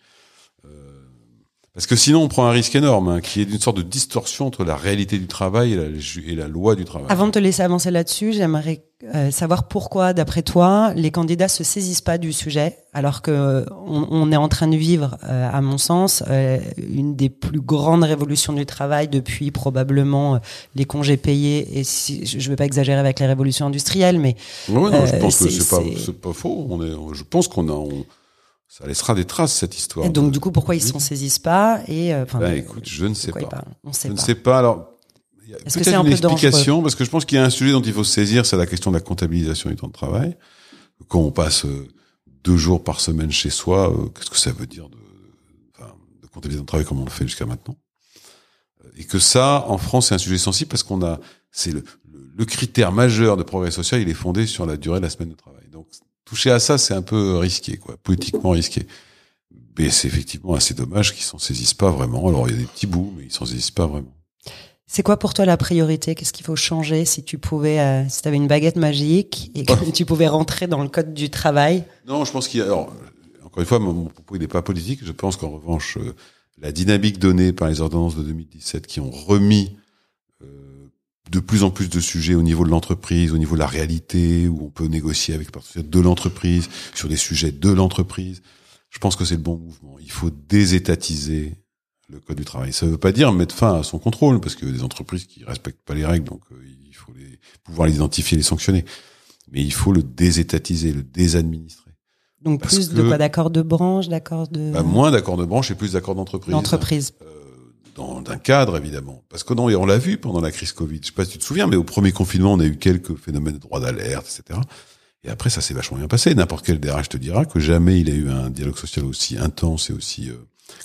Parce que sinon on prend un risque énorme, hein, qui est d'une sorte de distorsion entre la réalité du travail et la, et la loi du travail. Avant de te laisser avancer là-dessus, j'aimerais euh, savoir pourquoi, d'après toi, les candidats se saisissent pas du sujet, alors que euh, on, on est en train de vivre, euh, à mon sens, une des plus grandes révolutions du travail depuis probablement les congés payés. Et si, je ne veux pas exagérer avec les révolutions industrielles, mais Ouais, non, je pense que c'est- pas, pas faux. On est, je pense qu'on a, on- ça laissera des traces cette histoire. et donc de- du coup, pourquoi ils s'en saisissent pas Et euh, Ben, écoute, je ne sais pas. parlent? On sait Je pas. ne sais pas. Alors, il y a Est-ce que c'est un une peu explication parce que je pense qu'il y a un sujet dont il faut se saisir, c'est la question de la comptabilisation du temps de travail. Quand on passe euh, deux jours par semaine chez soi, euh, qu'est-ce que ça veut dire de, enfin, de comptabiliser le travail comme on le fait jusqu'à maintenant? Et que ça, en France, c'est un sujet sensible parce qu'on a, c'est le, le, le critère majeur de progrès social, il est fondé sur la durée de la semaine de travail. Toucher à ça, c'est un peu risqué, quoi, politiquement risqué. Mais c'est effectivement assez dommage qu'ils s'en saisissent pas vraiment. Alors, il y a des petits bouts, mais ils s'en saisissent pas vraiment. C'est quoi pour toi la priorité? Qu'est-ce qu'il faut changer si tu pouvais, euh, si tu avais une baguette magique et que tu pouvais rentrer dans le code du travail? Non, je pense qu'il y a. Alors, encore une fois, mon, propos il n'est pas politique. Je pense qu'en revanche, euh, la dynamique donnée par les ordonnances de 2017 qui ont remis de plus en plus de sujets au niveau de l'entreprise, au niveau de la réalité, où on peut négocier avec de l'entreprise sur des sujets de l'entreprise. Je pense que c'est le bon mouvement. Il faut désétatiser le code du travail. Ça ne veut pas dire mettre fin à son contrôle, parce que des entreprises qui respectent pas les règles, donc euh, il faut les, pouvoir les identifier, les sanctionner. Mais il faut le désétatiser, le désadministrer. Donc Parce plus de quoi D'accords de branche, d'accords de Bah, moins d'accords de branche et plus d'accords d'entreprise. d'entreprise. Euh, dans un cadre, évidemment. Parce que non, et on l'a vu pendant la crise Covid. Je sais pas si tu te souviens, mais au premier confinement, on a eu quelques phénomènes de droit d'alerte, etc. Et après, ça s'est vachement bien passé. N'importe quel DRH te dira que jamais il a eu un dialogue social aussi intense et aussi euh,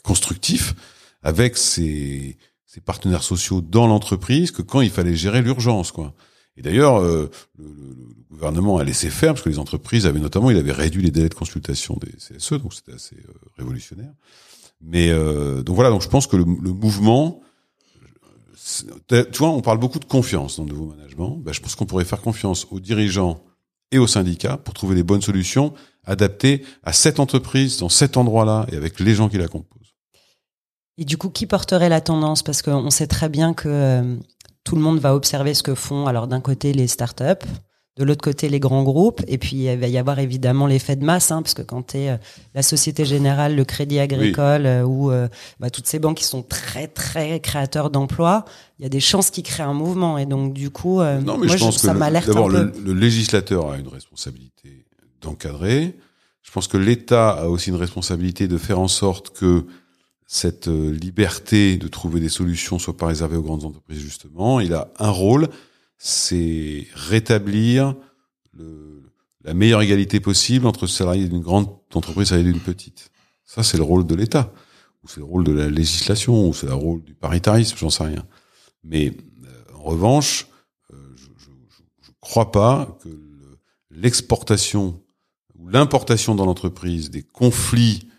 constructif avec ses, ses partenaires sociaux dans l'entreprise que quand il fallait gérer l'urgence, quoi. Et d'ailleurs, euh, le, le- le gouvernement a laissé faire parce que les entreprises avaient notamment, il avait réduit les délais de consultation des CSE, donc c'était assez euh, révolutionnaire. Mais euh, donc voilà, donc je pense que le, mouvement, tu vois, on parle beaucoup de confiance dans le nouveau management. Ben, je pense qu'on pourrait faire confiance aux dirigeants et aux syndicats pour trouver les bonnes solutions adaptées à cette entreprise dans cet endroit-là et avec les gens qui la composent. Et du coup, qui porterait la tendance? Parce qu'on sait très bien que euh, tout le monde va observer ce que font. Alors d'un côté les startups, de l'autre côté les grands groupes, et puis il va y avoir évidemment l'effet de masse, hein, parce que quand tu es la Société Générale, le Crédit Agricole euh, ou euh, bah, toutes ces banques qui sont très très créateurs d'emplois, il y a des chances qu'ils créent un mouvement. Et donc du coup, euh, Non, mais moi, je pense ça que le- m'alerte un d'abord peu. le, le législateur a une responsabilité d'encadrer. Je pense que l'État a aussi une responsabilité de faire en sorte que cette euh, liberté de trouver des solutions soit pas réservée aux grandes entreprises justement. Il a un rôle, c'est rétablir le, la meilleure égalité possible entre salariés d'une grande entreprise et salariés d'une petite. Ça, c'est le rôle de l'État, ou c'est le rôle de la législation, ou c'est le rôle du paritarisme, j'en sais rien. Mais euh, en revanche, euh, crois pas que le- l'exportation ou l'importation dans l'entreprise des conflits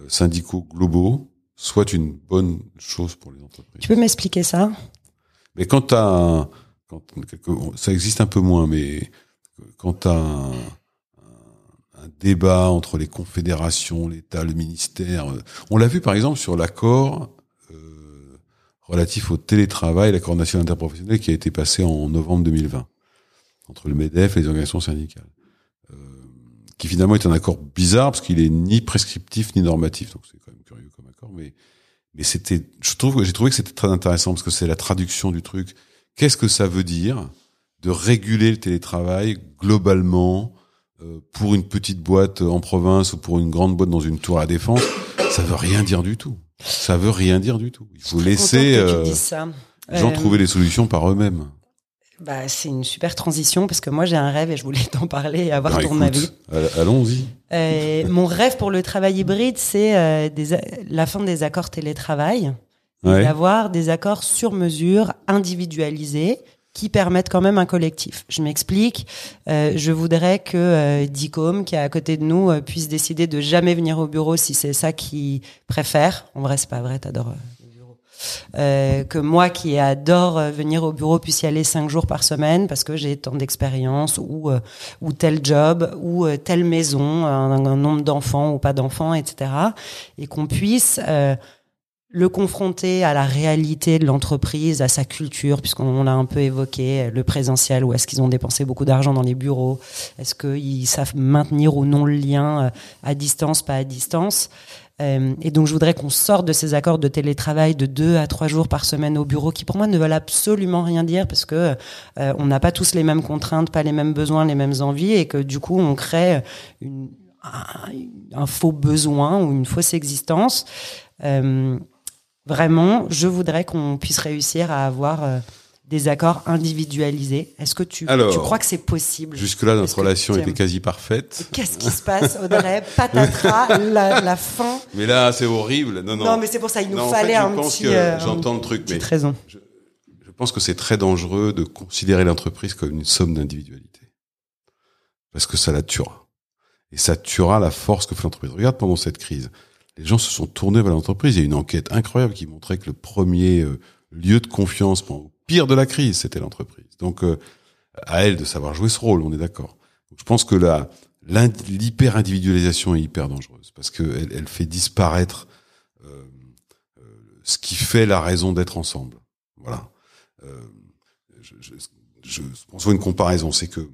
euh, syndicaux globaux soit une bonne chose pour les entreprises. Tu peux m'expliquer ça? Mais quand t'as un- quand ça existe un peu moins, mais quand un, un, un débat entre les confédérations, l'État, le ministère, euh, on l'a vu par exemple sur l'accord euh, relatif au télétravail, l'accord national interprofessionnel qui a été passé en novembre 2020 entre le Medef et les organisations syndicales, euh, qui finalement est un accord bizarre parce qu'il est ni prescriptif ni normatif, donc c'est quand même curieux comme accord, mais mais c'était, je trouve, j'ai trouvé que c'était très intéressant parce que c'est la traduction du truc. Qu'est-ce que ça veut dire de réguler le télétravail globalement euh, pour une petite boîte en province ou pour une grande boîte dans une tour à défense? Ça veut rien dire du tout. Ça veut rien dire du tout. Il faut laisser euh, les gens Euh, trouver les solutions par eux-mêmes. Bah, c'est une super transition parce que moi j'ai un rêve et je voulais t'en parler et avoir Alors, ton écoute, avis. all- Allons-y. Euh, mon rêve pour le travail hybride, c'est euh, la fin des accords télétravail, Ouais. d'avoir des accords sur mesure, individualisés, qui permettent quand même un collectif. Je m'explique. Euh, je voudrais que euh, Dicom, qui est à côté de nous, euh, puisse décider de jamais venir au bureau si c'est ça qu'il préfère. En vrai, c'est pas vrai. T'adores. euh, le bureau. Euh, que moi qui adore venir au bureau puisse y aller cinq jours par semaine parce que j'ai tant d'expérience ou euh, ou tel job ou telle maison, un, un nombre d'enfants ou pas d'enfants, etc. Et qu'on puisse euh, le confronter à la réalité de l'entreprise, à sa culture, puisqu'on l'a un peu évoqué, le présentiel, où est-ce qu'ils ont dépensé beaucoup d'argent dans les bureaux, est-ce qu'ils savent maintenir ou non le lien euh, à distance, pas à distance. Euh, et donc je voudrais qu'on sorte de ces accords de télétravail de deux à trois jours par semaine au bureau, qui pour moi ne veulent absolument rien dire, parce que euh, on n'a pas tous les mêmes contraintes, pas les mêmes besoins, les mêmes envies, et que du coup on crée un, faux besoin ou une fausse existence. Vraiment, je voudrais qu'on puisse réussir à avoir euh, des accords individualisés. Est-ce que tu, Alors, tu crois que c'est possible? Jusque-là, notre relation était quasi parfaite. Qu'est-ce qui se passe, Audrey? Patatras, la, la fin? Mais là, c'est horrible. Non, non. Non, mais c'est pour ça, il nous Non, en fallait fait, je un pense petit. que euh, j'entends le truc, mais raison. Je pense que c'est très dangereux de considérer l'entreprise comme une somme d'individualité. Parce que ça la tuera. Et ça tuera la force que fait l'entreprise. Regarde pendant cette crise. Les gens se sont tournés vers l'entreprise. Il y a une enquête incroyable qui montrait que le premier euh, lieu de confiance le pire de la crise, c'était l'entreprise. Donc, euh, à elle de savoir jouer ce rôle, on est d'accord. Je pense que la l'hyper-individualisation est hyper dangereuse parce qu'elle elle fait disparaître euh, ce qui fait la raison d'être ensemble. Voilà. Euh, je, je, je une comparaison, c'est que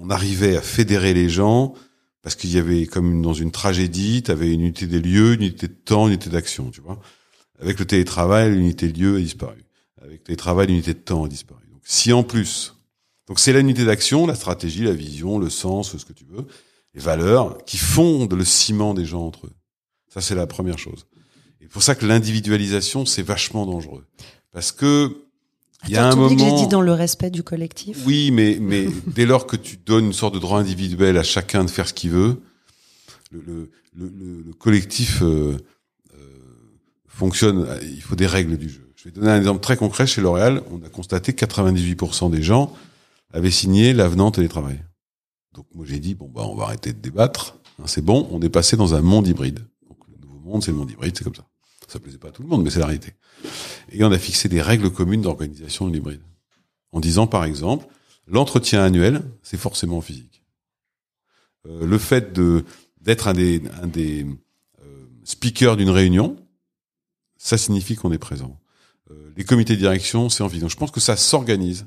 on arrivait à fédérer les gens parce qu'il y avait comme dans une tragédie, tu avais une unité des lieux, une unité de temps, une unité d'action, tu vois. Avec le télétravail, l'unité de lieu a disparu. Avec le télétravail, l'unité de temps a disparu. Donc si en plus, donc c'est l'unité d'action, la stratégie, la vision, le sens, ce que tu veux, les valeurs qui fondent le ciment des gens entre eux. Ça c'est la première chose. Et pour ça que l'individualisation c'est vachement dangereux parce que il y a un moment. que j'ai dit dans le respect du collectif? Oui, mais, mais dès lors que tu donnes une sorte de droit individuel à chacun de faire ce qu'il veut, le, le, le, le- le collectif euh, euh, fonctionne. Il faut des règles du jeu. Je vais donner un exemple très concret. Chez L'Oréal, on a constaté que 98% des gens avaient signé l'avenant télétravail. Donc moi j'ai dit bon bah on va arrêter de débattre. Hein, c'est bon, on est passé dans un monde hybride. Donc le nouveau monde, c'est le monde hybride, c'est comme ça. Ça plaisait pas à tout le monde, mais c'est la réalité. Et on a fixé des règles communes d'organisation de l'hybride. En disant, par exemple, l'entretien annuel, c'est forcément physique. Euh, le fait de d'être un des, un des euh, speakers d'une réunion, ça signifie qu'on est présent. Euh, les comités de direction, c'est en visio. Je pense que ça s'organise.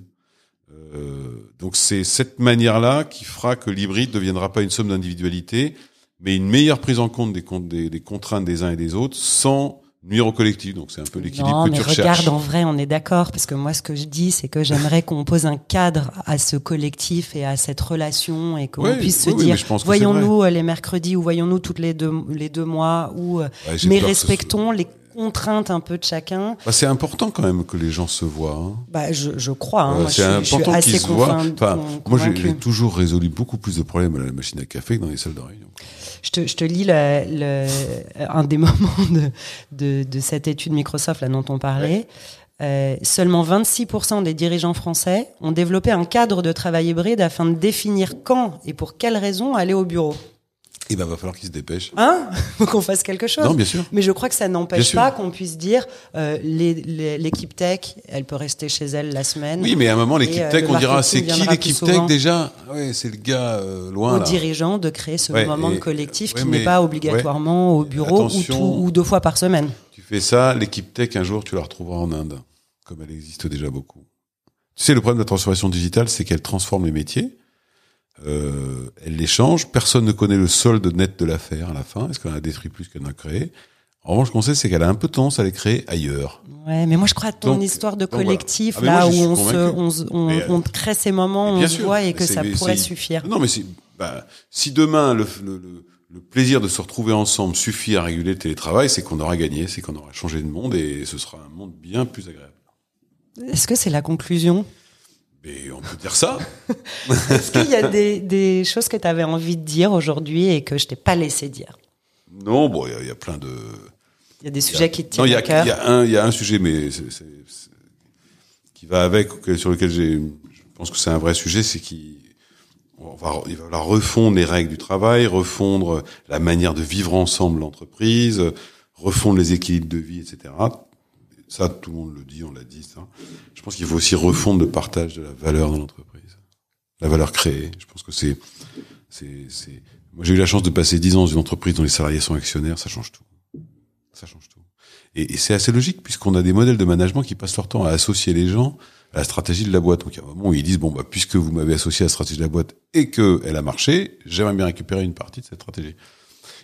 Euh, donc c'est cette manière-là qui fera que l'hybride ne deviendra pas une somme d'individualité, mais une meilleure prise en compte des, des, des contraintes des uns et des autres sans nuire au collectif. Donc c'est un peu l'équilibre Non, que mais tu regarde, recherches. en vrai, on est d'accord, parce que moi, ce que je dis, c'est que j'aimerais qu'on pose un cadre à ce collectif et à cette relation et qu'on puisse oui, se oui, dire, voyons-nous euh, les mercredis ou voyons-nous toutes les deux, les deux mois, ou, euh, Ouais, mais ce respectons les contraintes un peu de chacun. Bah, c'est important quand même que les gens se voient. hein. Bah, je, je crois, hein, je, c'est important qu'ils se voient. Enfin, moi, j'ai toujours résolu beaucoup plus de problèmes à la machine à café que dans les salles de réunion. Je te, je te lis le, le- un des moments de, de, de cette étude Microsoft là dont on parlait. euh, seulement 26% des dirigeants français ont développé un cadre de travail hybride afin de définir quand et pour quelles raisons aller au bureau. Il va falloir qu'ils se dépêchent. Hein Faut qu'on fasse quelque chose. Non, bien sûr. Mais je crois que ça n'empêche pas qu'on puisse dire euh, l'équipe tech, elle peut rester chez elle la semaine. Oui, mais à un moment, l'équipe euh, tech, on dira, c'est qui l'équipe tech déjà? Ouais, c'est le gars euh, loin aux là. dirigeants de créer ce Ouais, moment et- de collectif ouais, qui n'est pas obligatoirement au bureau ou, tout- ou deux fois par semaine. Tu fais ça, l'équipe tech, un jour, tu la retrouveras en Inde, comme elle existe déjà beaucoup. Tu sais, le problème de la transformation digitale, c'est qu'elle transforme les métiers, euh, elle les change, personne ne connaît le solde net de l'affaire à la fin, est-ce qu'elle a détruit plus qu'elle en a créé? En revanche, ce qu'on sait, c'est qu'elle a un peu tendance à les créer ailleurs. Ouais, mais moi je crois à ton Donc- histoire de voilà. collectif Ah, là moi, où on se, on, on, Mais, euh, on crée ces moments, on se sûr, voit et que ça pourrait suffire. Non, mais bah, si demain le, le, le- le plaisir de se retrouver ensemble suffit à réguler le télétravail, c'est qu'on aura gagné, c'est qu'on aura changé de monde et ce sera un monde bien plus agréable. Est-ce que c'est la conclusion? Mais on peut dire ça. Est-ce qu'il y a des, des choses que tu avais envie de dire aujourd'hui et que je t'ai pas laissé dire? Non, bon, il y a- il y, a plein de. Il y a des sujets qui te Non, tiennent y à a, cœur il y a un, il y a un sujet, mais c'est, c'est- c'est- qui va avec, sur lequel j'ai, je pense que c'est un vrai sujet, c'est qu'il va, il va falloir refondre les règles du travail, refondre la manière de vivre ensemble l'entreprise, refondre les équilibres de vie, etc. Ça, tout le monde le dit, on l'a dit. Ça. Je pense qu'il faut aussi refondre le partage de la valeur dans l'entreprise, la valeur créée. Je pense que c'est, c'est, c'est. Moi, j'ai eu la chance de passer dix ans dans une entreprise dont les salariés sont actionnaires, ça change tout. Ça change tout. Et, et c'est assez logique puisqu'on a des modèles de management qui passent leur temps à associer les gens à la stratégie de la boîte. Donc, il y a un moment où ils disent, bon, bah, puisque vous m'avez associé à la stratégie de la boîte et que elle a marché, j'aimerais bien récupérer une partie de cette stratégie.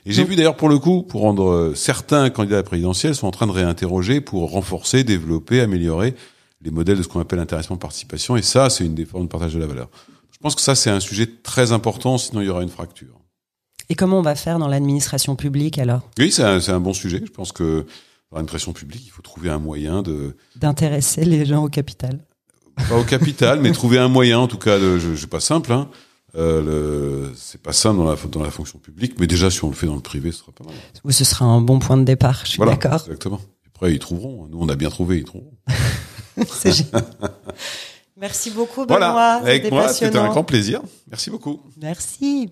Et j'ai vu d'ailleurs pour le coup, pour rendre euh, certains candidats à la présidentielle sont en train de réinterroger pour renforcer, développer, améliorer les modèles de ce qu'on appelle intéressement-participation. Et ça, c'est une des formes de partage de la valeur. Je pense que ça, c'est un sujet très important, sinon il y aura une fracture. Et comment on va faire dans l'administration publique alors? Oui, c'est un, bon sujet. Je pense que dans pression publique, il faut trouver un moyen de, D'intéresser les gens au capital. pas au capital, mais trouver un moyen, en tout cas, de, je, c'est pas simple, hein. Euh, c'est pas simple dans la, dans la fonction publique, mais déjà, si on le fait dans le privé, ce sera pas mal. Ou ce sera un bon point de départ, je suis Voilà, d'accord. exactement. Après, ils trouveront. Nous, on a bien trouvé, ils trouveront. C'est génial. Merci beaucoup, Benoît. Voilà, avec moi, c'était un grand plaisir. Merci beaucoup. Merci.